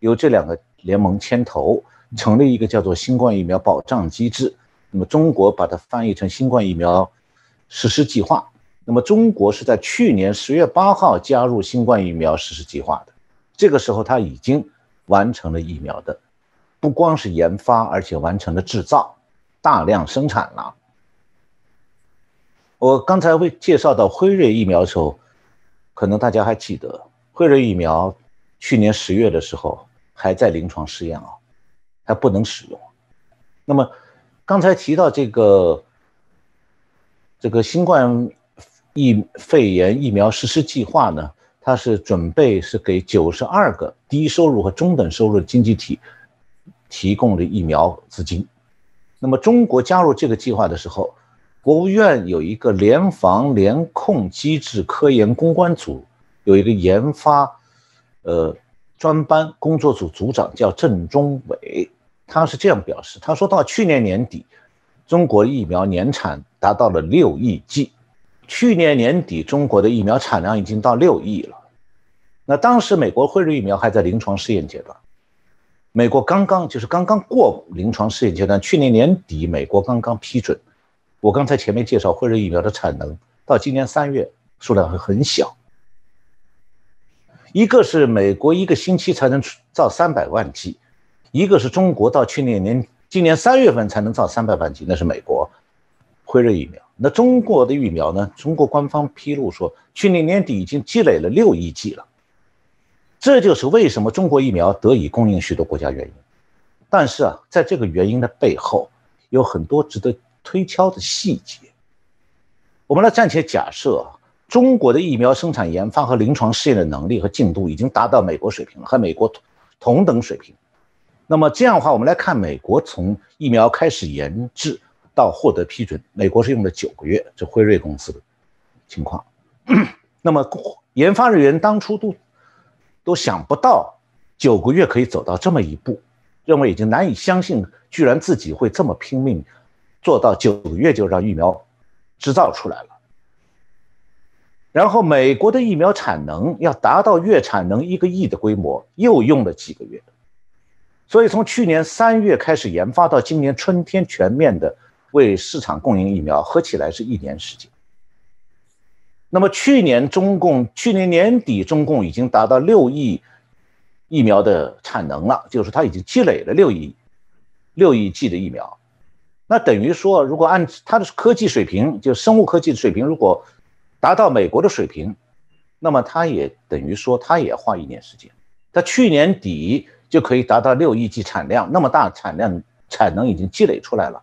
由这两个联盟牵头，成立一个叫做新冠疫苗保障机制。那么，中国把它翻译成新冠疫苗实施计划。那么，中国是在去年十月八号加入新冠疫苗实施计划的。这个时候，它已经完成了疫苗的，不光是研发，而且完成了制造，大量生产了。我刚才为介绍到辉瑞疫苗的时候，可能大家还记得，辉瑞疫苗去年十月的时候还在临床试验啊，还不能使用。那么，刚才提到这个这个新冠。疫肺炎疫苗实施计划呢，它是准备是给九十二个低收入和中等收入的经济体提供的疫苗资金。那么中国加入这个计划的时候，国务院有一个联防联控机制科研攻关组，有一个研发呃专班工作组组长叫郑中伟，他是这样表示：他说到去年年底，中国疫苗年产达到了六亿剂。去年年底，中国的疫苗产量已经到六亿了。那当时美国辉瑞疫苗还在临床试验阶段，美国刚刚就是刚刚过临床试验阶段。去年年底，美国刚刚批准。我刚才前面介绍辉瑞疫苗的产能，到今年三月数量会很小。一个是美国一个星期才能造三百万剂，一个是中国到去年年今年三月份才能造三百万剂，那是美国辉瑞疫苗。那中国的疫苗呢？中国官方披露说，去年年底已经积累了六亿剂了。这就是为什么中国疫苗得以供应许多国家原因。但是啊，在这个原因的背后，有很多值得推敲的细节。我们来暂且假设，中国的疫苗生产、研发和临床试验的能力和进度已经达到美国水平了，和美国同等水平。那么这样的话，我们来看美国从疫苗开始研制。到获得批准，美国是用了九个月，这辉瑞公司的情况。那么研发人员当初都都想不到九个月可以走到这么一步，认为已经难以相信，居然自己会这么拼命，做到九个月就让疫苗制造出来了。然后美国的疫苗产能要达到月产能一个亿的规模，又用了几个月。所以从去年三月开始研发到今年春天全面的。为市场供应疫苗，合起来是一年时间。那么去年中共去年年底，中共已经达到六亿疫苗的产能了，就是它已经积累了六亿六亿剂的疫苗。那等于说，如果按它的科技水平，就生物科技的水平，如果达到美国的水平，那么它也等于说，它也花一年时间。它去年底就可以达到六亿剂产量，那么大产量产能已经积累出来了。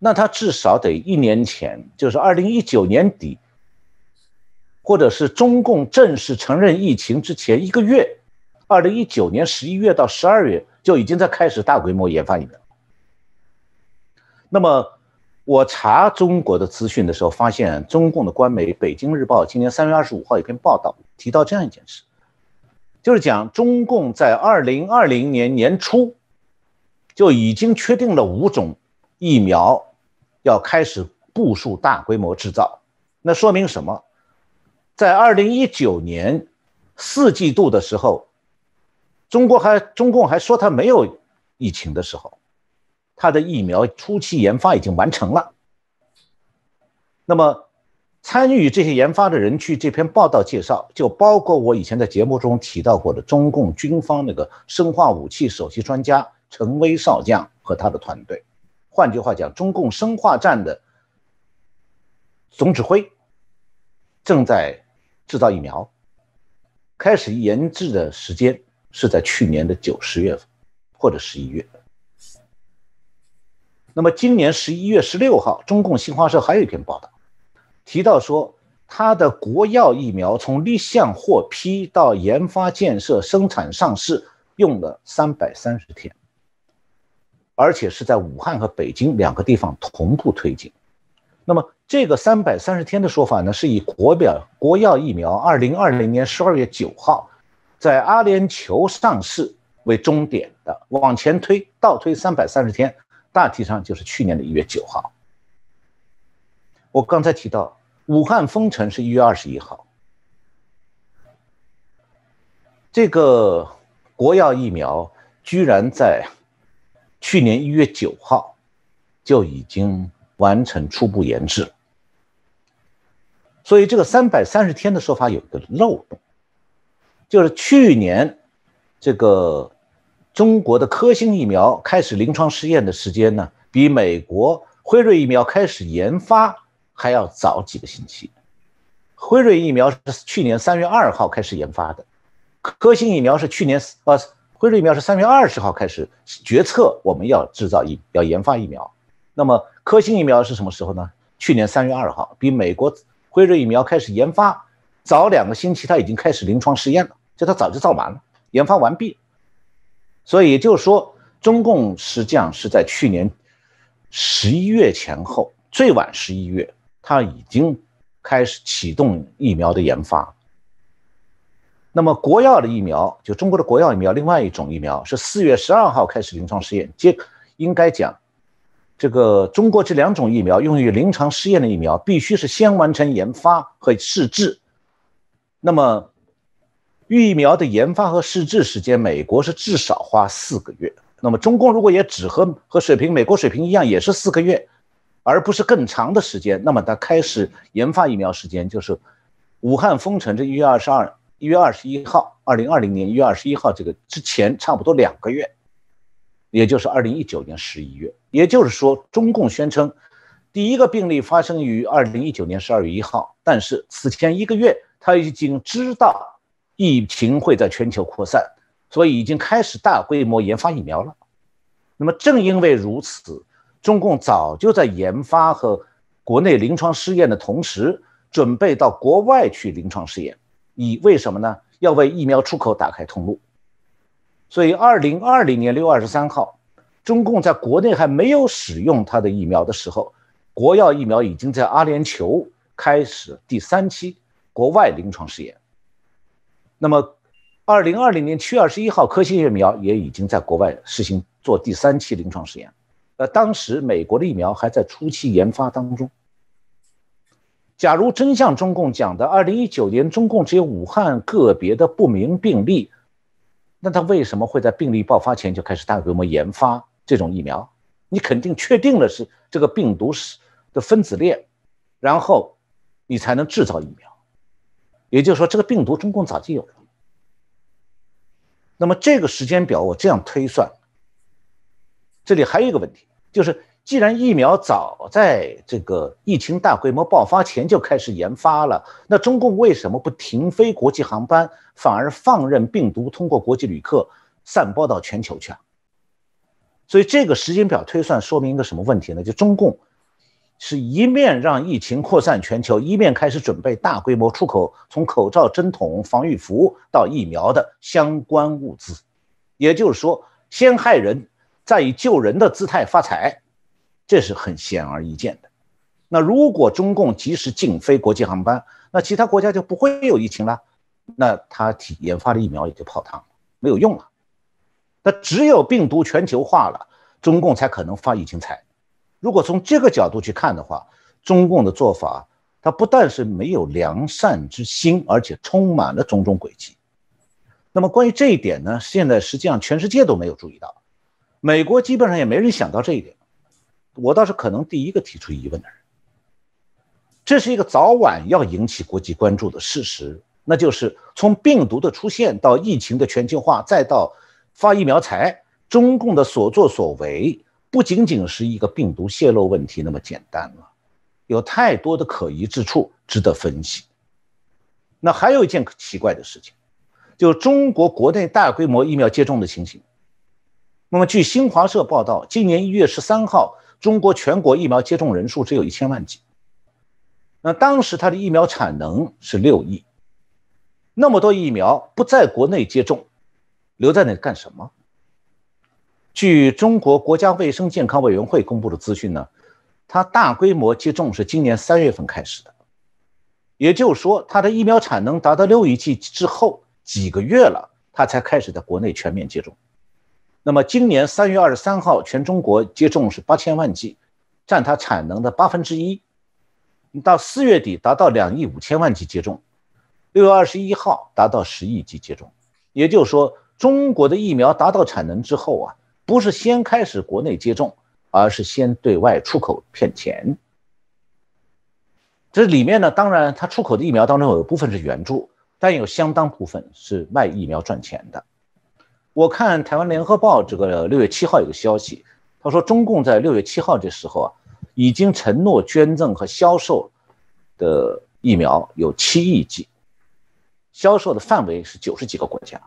那他至少得一年前，就是二零一九年底，或者是中共正式承认疫情之前一个月，二零一九年十一月到十二月就已经在开始大规模研发疫苗。那么我查中国的资讯的时候，发现中共的官媒《北京日报》今年三月二十五号一篇报道提到这样一件事，就是讲中共在二零二零年年初就已经确定了五种。疫苗要开始部署大规模制造，那说明什么？在二零一九年四季度的时候，中国还中共还说他没有疫情的时候，他的疫苗初期研发已经完成了。那么参与这些研发的人，据这篇报道介绍，就包括我以前在节目中提到过的中共军方那个生化武器首席专家陈威少将和他的团队。换句话讲，中共生化战的总指挥正在制造疫苗，开始研制的时间是在去年的九十月份或者十一月。那么今年十一月十六号，中共新华社还有一篇报道，提到说，它的国药疫苗从立项获批到研发建设、生产上市用了三百三十天，而且是在武汉和北京两个地方同步推进。那么这个三百三十天的说法呢，是以国表国药疫苗二零二零年十二月九号在阿联酋上市为终点的，往前推倒推三百三十天，大体上就是去年的一月九号。我刚才提到。武汉封城是一月二十一号，这个国药疫苗居然在去年一月九号就已经完成初步研制，所以这个三百三十天的说法有一个漏洞，就是去年这个中国的科兴疫苗开始临床试验的时间呢，比美国辉瑞疫苗开始研发。还要早几个星期。辉瑞疫苗是去年三月二号开始研发的，科兴疫苗是去年呃，辉瑞疫苗是三月二十号开始决策我们要制造疫要研发疫苗。那么科兴疫苗是什么时候呢？去年三月二号，比美国辉瑞疫苗开始研发早两个星期，它已经开始临床试验了，就它早就造完了，研发完毕。所以也就是说，中共实际上是在去年十一月前后，最晚十一月。它已经开始启动疫苗的研发。那么国药的疫苗，就中国的国药疫苗，另外一种疫苗是四月十二号开始临床试验。接应该讲，这个中国这两种疫苗用于临床试验的疫苗，必须是先完成研发和试制。那么疫苗的研发和试制时间，美国是至少花四个月。那么中共如果也只和和水平美国水平一样，也是四个月。而不是更长的时间，那么它开始研发疫苗时间就是武汉封城这一月二十二、一月二十一号，二零二零年一月二十一号这个之前差不多两个月，也就是二零一九年十一月。也就是说，中共宣称第一个病例发生于二零一九年十二月一号，但是此前一个月他已经知道疫情会在全球扩散，所以已经开始大规模研发疫苗了。那么正因为如此。中共早就在研发和国内临床试验的同时，准备到国外去临床试验，以为什么呢？要为疫苗出口打开通路。所以，二零二零年六月二十三号，中共在国内还没有使用它的疫苗的时候，国药疫苗已经在阿联酋开始第三期国外临床试验。那么，二零二零年七月二十一号，科兴疫苗也已经在国外实行做第三期临床试验。呃，当时美国的疫苗还在初期研发当中。假如真像中共讲的，二零一九年中共只有武汉个别的不明病例，那他为什么会在病例爆发前就开始大规模研发这种疫苗？你肯定确定了是这个病毒是的分子链，然后你才能制造疫苗。也就是说，这个病毒中共早就有了。那么这个时间表我这样推算。这里还有一个问题，就是既然疫苗早在这个疫情大规模爆发前就开始研发了，那中共为什么不停飞国际航班，反而放任病毒通过国际旅客散播到全球去啊？所以这个时间表推算说明一个什么问题呢？就中共是一面让疫情扩散全球，一面开始准备大规模出口从口罩、针筒、防御服到疫苗的相关物资，也就是说，先害人。再以救人的姿态发财，这是很显而易见的。那如果中共及时禁飞国际航班，那其他国家就不会有疫情了，那他提研发的疫苗也就泡汤了，没有用了。那只有病毒全球化了，中共才可能发疫情财。如果从这个角度去看的话，中共的做法，它不但是没有良善之心，而且充满了种种诡计。那么关于这一点呢，现在实际上全世界都没有注意到。美国基本上也没人想到这一点，我倒是可能第一个提出疑问的人。这是一个早晚要引起国际关注的事实，那就是从病毒的出现到疫情的全球化，再到发疫苗财，中共的所作所为不仅仅是一个病毒泄露问题那么简单了，有太多的可疑之处值得分析。那还有一件奇怪的事情，就是中国国内大规模疫苗接种的情形。那么，据新华社报道，今年一月十三号，中国全国疫苗接种人数只有一千万剂。那当时它的疫苗产能是六亿，那么多疫苗不在国内接种，留在那干什么？据中国国家卫生健康委员会公布的资讯呢，它大规模接种是今年三月份开始的，也就是说，它的疫苗产能达到六亿剂之后几个月了，它才开始在国内全面接种。那么今年三月二十三号，全中国接种是八千万剂，占它产能的八分之一。到四月底达到两亿五千万剂接种，六月二十一号达到十亿剂接种。也就是说，中国的疫苗达到产能之后啊。不是先开始国内接种，而是先对外出口骗钱。这里面呢，当然它出口的疫苗当中有一部分是援助，但有相当部分是卖疫苗赚钱的。我看台湾联合报这个六月七号有个消息，他说中共在六月七号这时候啊，已经承诺捐赠和销售的疫苗有七亿剂，销售的范围是九十几个国家。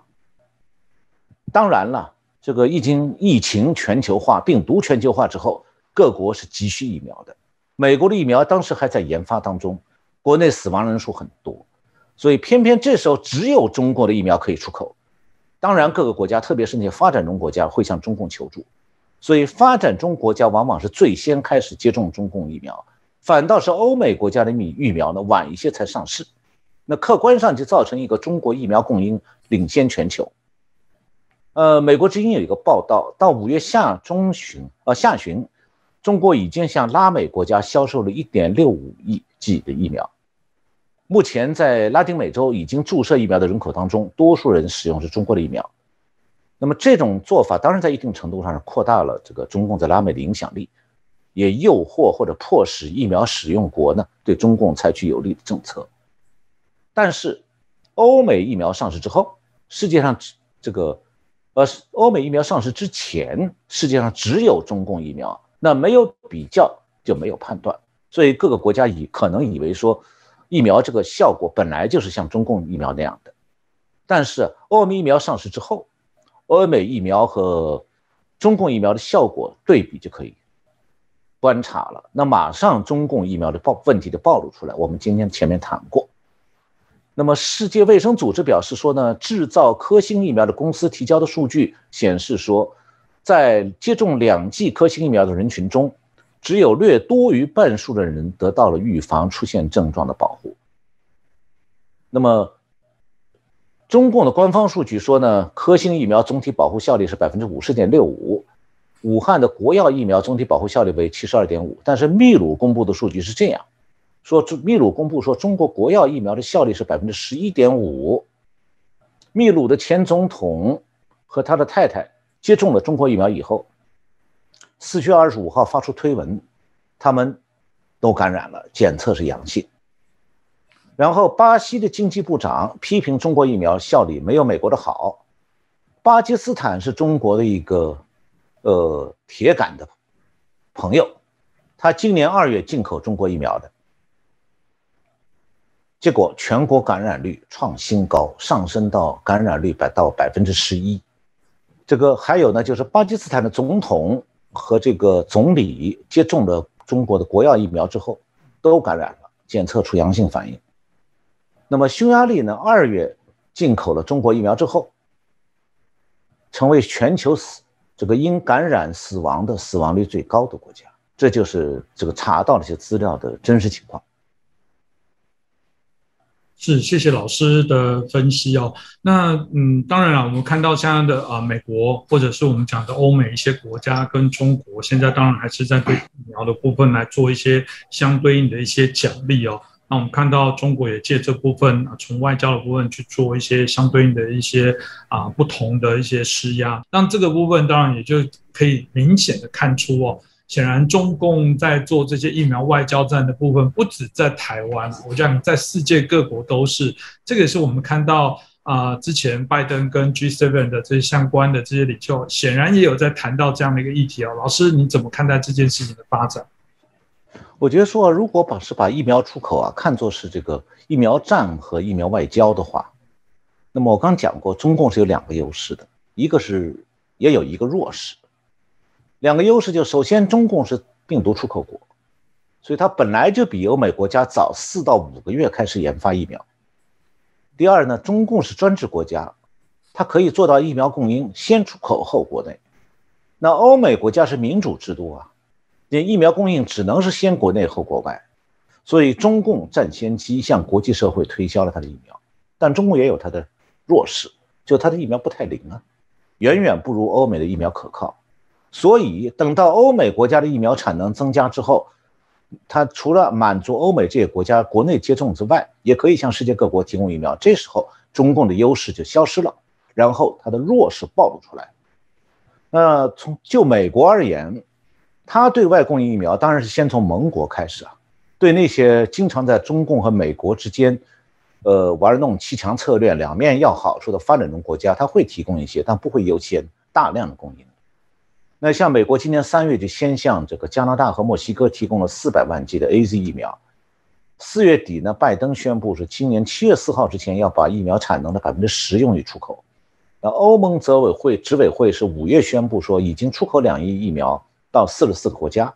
当然了。这个已经疫情全球化、病毒全球化之后，各国是急需疫苗的。美国的疫苗当时还在研发当中，国内死亡人数很多，所以偏偏这时候只有中国的疫苗可以出口。当然，各个国家，特别是那些发展中国家，会向中共求助，所以发展中国家往往是最先开始接种中共疫苗，反倒是欧美国家的疫疫苗呢晚一些才上市。那客观上就造成一个中国疫苗供应领先全球。呃，美国之音有一个报道，到五月下中旬，呃下旬，中国已经向拉美国家销售了一点六五亿剂的疫苗。目前在拉丁美洲已经注射疫苗的人口当中，多数人使用是中国的疫苗。那么这种做法当然在一定程度上是扩大了这个中共在拉美的影响力，也诱惑或者迫使疫苗使用国呢对中共采取有利的政策。但是，欧美疫苗上市之后，世界上这个。而欧美疫苗上市之前，世界上只有中共疫苗，那没有比较就没有判断，所以各个国家以可能以为说，疫苗这个效果本来就是像中共疫苗那样的。但是欧美疫苗上市之后，欧美疫苗和中共疫苗的效果对比就可以观察了。那马上中共疫苗的暴问题就暴露出来，我们今天前面谈过。那么，世界卫生组织表示说呢，制造科兴疫苗的公司提交的数据显示说，在接种两剂科兴疫苗的人群中，只有略多于半数的人得到了预防出现症状的保护。那么，中共的官方数据说呢，科兴疫苗总体保护效率是百分之五十点六五，武汉的国药疫苗总体保护效率为七十二点五，但是秘鲁公布的数据是这样。说，秘鲁公布说，中国国药疫苗的效率是百分之十一点五。秘鲁的前总统和他的太太接种了中国疫苗以后，四月二十五号发出推文，他们都感染了，检测是阳性。然后，巴西的经济部长批评中国疫苗效力没有美国的好。巴基斯坦是中国的一个呃铁杆的朋友，他今年二月进口中国疫苗的。结果全国感染率创新高，上升到感染率百到百分之十一。这个还有呢，就是巴基斯坦的总统和这个总理接种了中国的国药疫苗之后，都感染了，检测出阳性反应。那么匈牙利呢，二月进口了中国疫苗之后，成为全球死这个因感染死亡的死亡率最高的国家。这就是这个查到了一些资料的真实情况。是，谢谢老师的分析哦。那嗯，当然了，我们看到现在的啊，美国或者是我们讲的欧美一些国家跟中国，现在当然还是在对疫苗的部分来做一些相对应的一些奖励哦。那我们看到中国也借这部分啊，从外交的部分去做一些相对应的一些啊不同的一些施压。那这个部分当然也就可以明显的看出哦。显然，中共在做这些疫苗外交战的部分，不止在台湾，我讲在世界各国都是。这个也是我们看到啊，之前拜登跟 G7 的这些相关的这些领袖，显然也有在谈到这样的一个议题哦。老师，你怎么看待这件事情的发展？我觉得说，如果把是把疫苗出口啊看作是这个疫苗战和疫苗外交的话，那么我刚讲过，中共是有两个优势的，一个是也有一个弱势。两个优势就首先，中共是病毒出口国，所以它本来就比欧美国家早四到五个月开始研发疫苗。第二呢，中共是专制国家，它可以做到疫苗供应先出口后国内。那欧美国家是民主制度啊，那疫苗供应只能是先国内后国外。所以中共占先机，向国际社会推销了它的疫苗。但中共也有它的弱势，就它的疫苗不太灵啊，远远不如欧美的疫苗可靠。所以等到欧美国家的疫苗产能增加之后，它除了满足欧美这些国家国内接种之外，也可以向世界各国提供疫苗。这时候中共的优势就消失了，然后它的弱势暴露出来。那从就美国而言，它对外供应疫苗当然是先从盟国开始啊，对那些经常在中共和美国之间，呃玩弄欺强策略、两面要好处的发展中国家，它会提供一些，但不会优先大量的供应。那像美国今年三月就先向这个加拿大和墨西哥提供了四百万剂的 A Z 疫苗，四月底呢，拜登宣布是今年七月四号之前要把疫苗产能的百分之十用于出口。那欧盟执委会执委会是五月宣布说已经出口两亿疫苗到四十四个国家。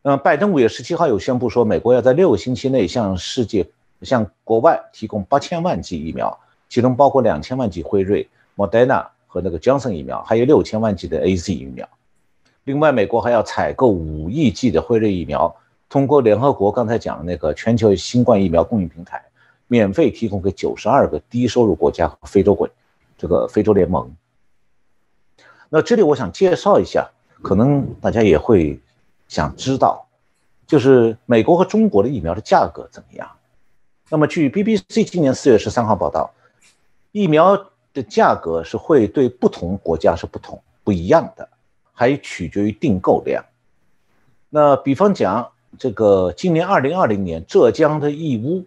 那拜登五月十七号又宣布说，美国要在六个星期内向世界向国外提供八千万剂疫苗，其中包括两千万剂辉瑞、莫德纳。和那个 Johnson 疫苗，还有六千万剂的 A Z 疫苗。另外，美国还要采购五亿剂的辉瑞疫苗，通过联合国刚才讲的那个全球新冠疫苗供应平台，免费提供给九十二个低收入国家和非洲国，这个非洲联盟。那这里我想介绍一下，可能大家也会想知道，就是美国和中国的疫苗的价格怎么样？那么，据 BBC 今年四月十三号报道，疫苗。的价格是会对不同国家是不同不一样的，还取决于订购量。那比方讲，这个今年二零二零年浙江的义乌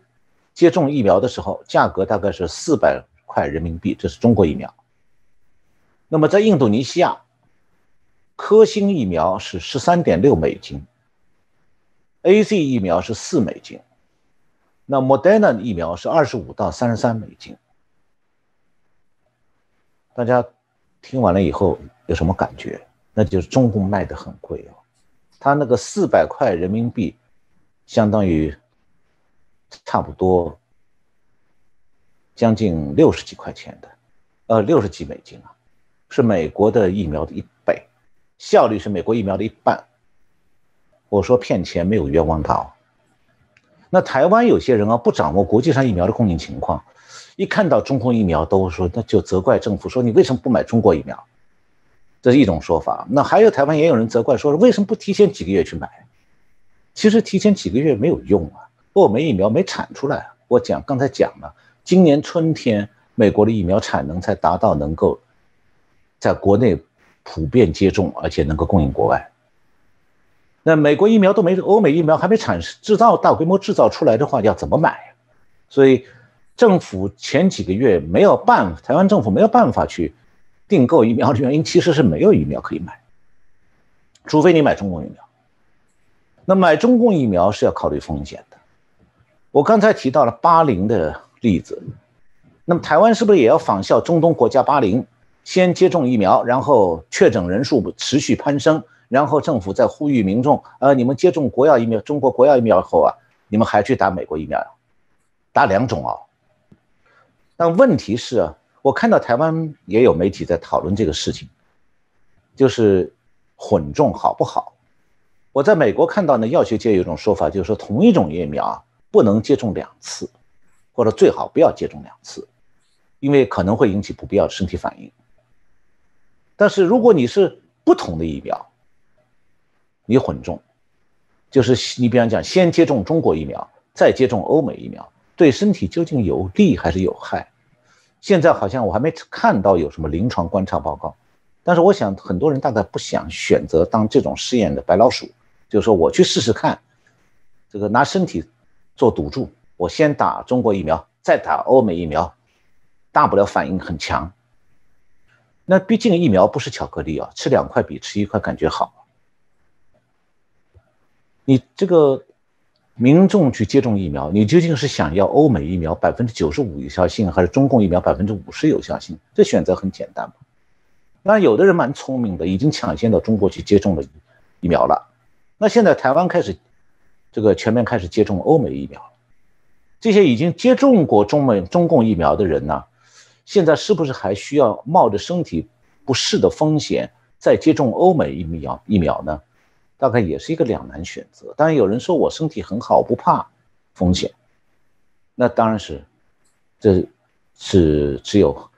接种疫苗的时候，价格大概是四百块人民币，这是中国疫苗。那么在印度尼西亚，科兴疫苗是十三点六美金，A Z 疫苗是四美金，那 Moderna 疫苗是二十五到三十三美金。大家听完了以后有什么感觉？那就是中共卖的很贵哦，他那个四百块人民币，相当于差不多将近六十几块钱的，呃，六十几美金啊，是美国的疫苗的一倍，效率是美国疫苗的一半。我说骗钱没有冤枉他哦。那台湾有些人啊，不掌握国际上疫苗的供应情况。一看到中国疫苗，都说那就责怪政府，说你为什么不买中国疫苗？这是一种说法。那还有台湾也有人责怪，说为什么不提前几个月去买？其实提前几个月没有用啊，欧美疫苗没产出来。我讲刚才讲了，今年春天美国的疫苗产能才达到能够在国内普遍接种，而且能够供应国外。那美国疫苗都没，欧美疫苗还没产制造大规模制造出来的话，要怎么买？所以。政府前几个月没有办法，台湾政府没有办法去订购疫苗的原因，其实是没有疫苗可以买，除非你买中共疫苗。那买中共疫苗是要考虑风险的。我刚才提到了巴林的例子，那么台湾是不是也要仿效中东国家巴林，先接种疫苗，然后确诊人数持续攀升，然后政府再呼吁民众，呃，你们接种国药疫苗，中国国药疫苗后啊，你们还去打美国疫苗，打两种啊？但问题是啊，我看到台湾也有媒体在讨论这个事情，就是混种好不好？我在美国看到呢，药学界有一种说法，就是说同一种疫苗啊，不能接种两次，或者最好不要接种两次，因为可能会引起不必要的身体反应。但是如果你是不同的疫苗，你混种，就是你比方讲，先接种中国疫苗，再接种欧美疫苗。对身体究竟有利还是有害？现在好像我还没看到有什么临床观察报告。但是我想很多人大概不想选择当这种试验的白老鼠，就是说我去试试看，这个拿身体做赌注，我先打中国疫苗，再打欧美疫苗，大不了反应很强。那毕竟疫苗不是巧克力啊，吃两块比吃一块感觉好。你这个。民众去接种疫苗，你究竟是想要欧美疫苗百分之九十五有效性，还是中共疫苗百分之五十有效性？这选择很简单嘛。那有的人蛮聪明的，已经抢先到中国去接种了疫苗了。那现在台湾开始这个全面开始接种欧美疫苗。这些已经接种过中美中共疫苗的人呢，现在是不是还需要冒着身体不适的风险再接种欧美疫苗疫苗呢？大概也是一个两难选择。当然有人说我身体很好，不怕风险，那当然是，这是只有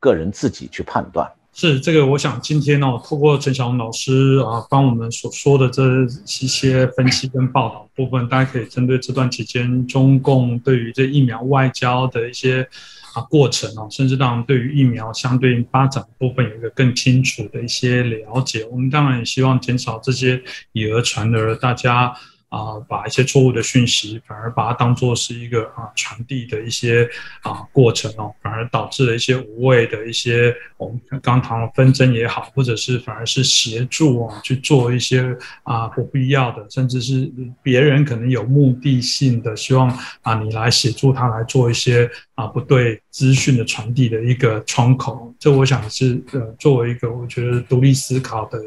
个人自己去判断。是这个，我想今天呢，透过陈晓龙老师啊，帮我们所说的这一些分析跟报道部分，大家可以针对这段期间中共对于这疫苗外交的一些啊过程啊，甚至让对于疫苗相对应发展部分有一个更清楚的一些了解。我们当然也希望减少这些以讹传讹，大家。啊，把一些错误的讯息，反而把它当做是一个啊传递的一些啊过程哦，反而导致了一些无谓的一些我们刚谈的纷争也好，或者是反而是协助啊去做一些啊不必要的，甚至是别人可能有目的性的，希望啊你来协助他来做一些啊不对资讯的传递的一个窗口。这我想是呃作为一个我觉得独立思考的。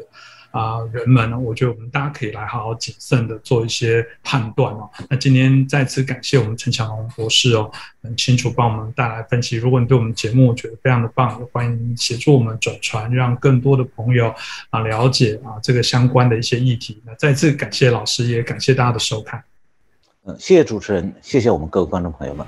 啊，人们呢？我觉得我们大家可以来好好谨慎的做一些判断哦。那今天再次感谢我们陈强龙博士哦，很清楚帮我们带来分析。如果你对我们节目觉得非常的棒，也欢迎协助我们转传，让更多的朋友啊了解啊这个相关的一些议题。那再次感谢老师，也感谢大家的收看。嗯，谢谢主持人，谢谢我们各位观众朋友们。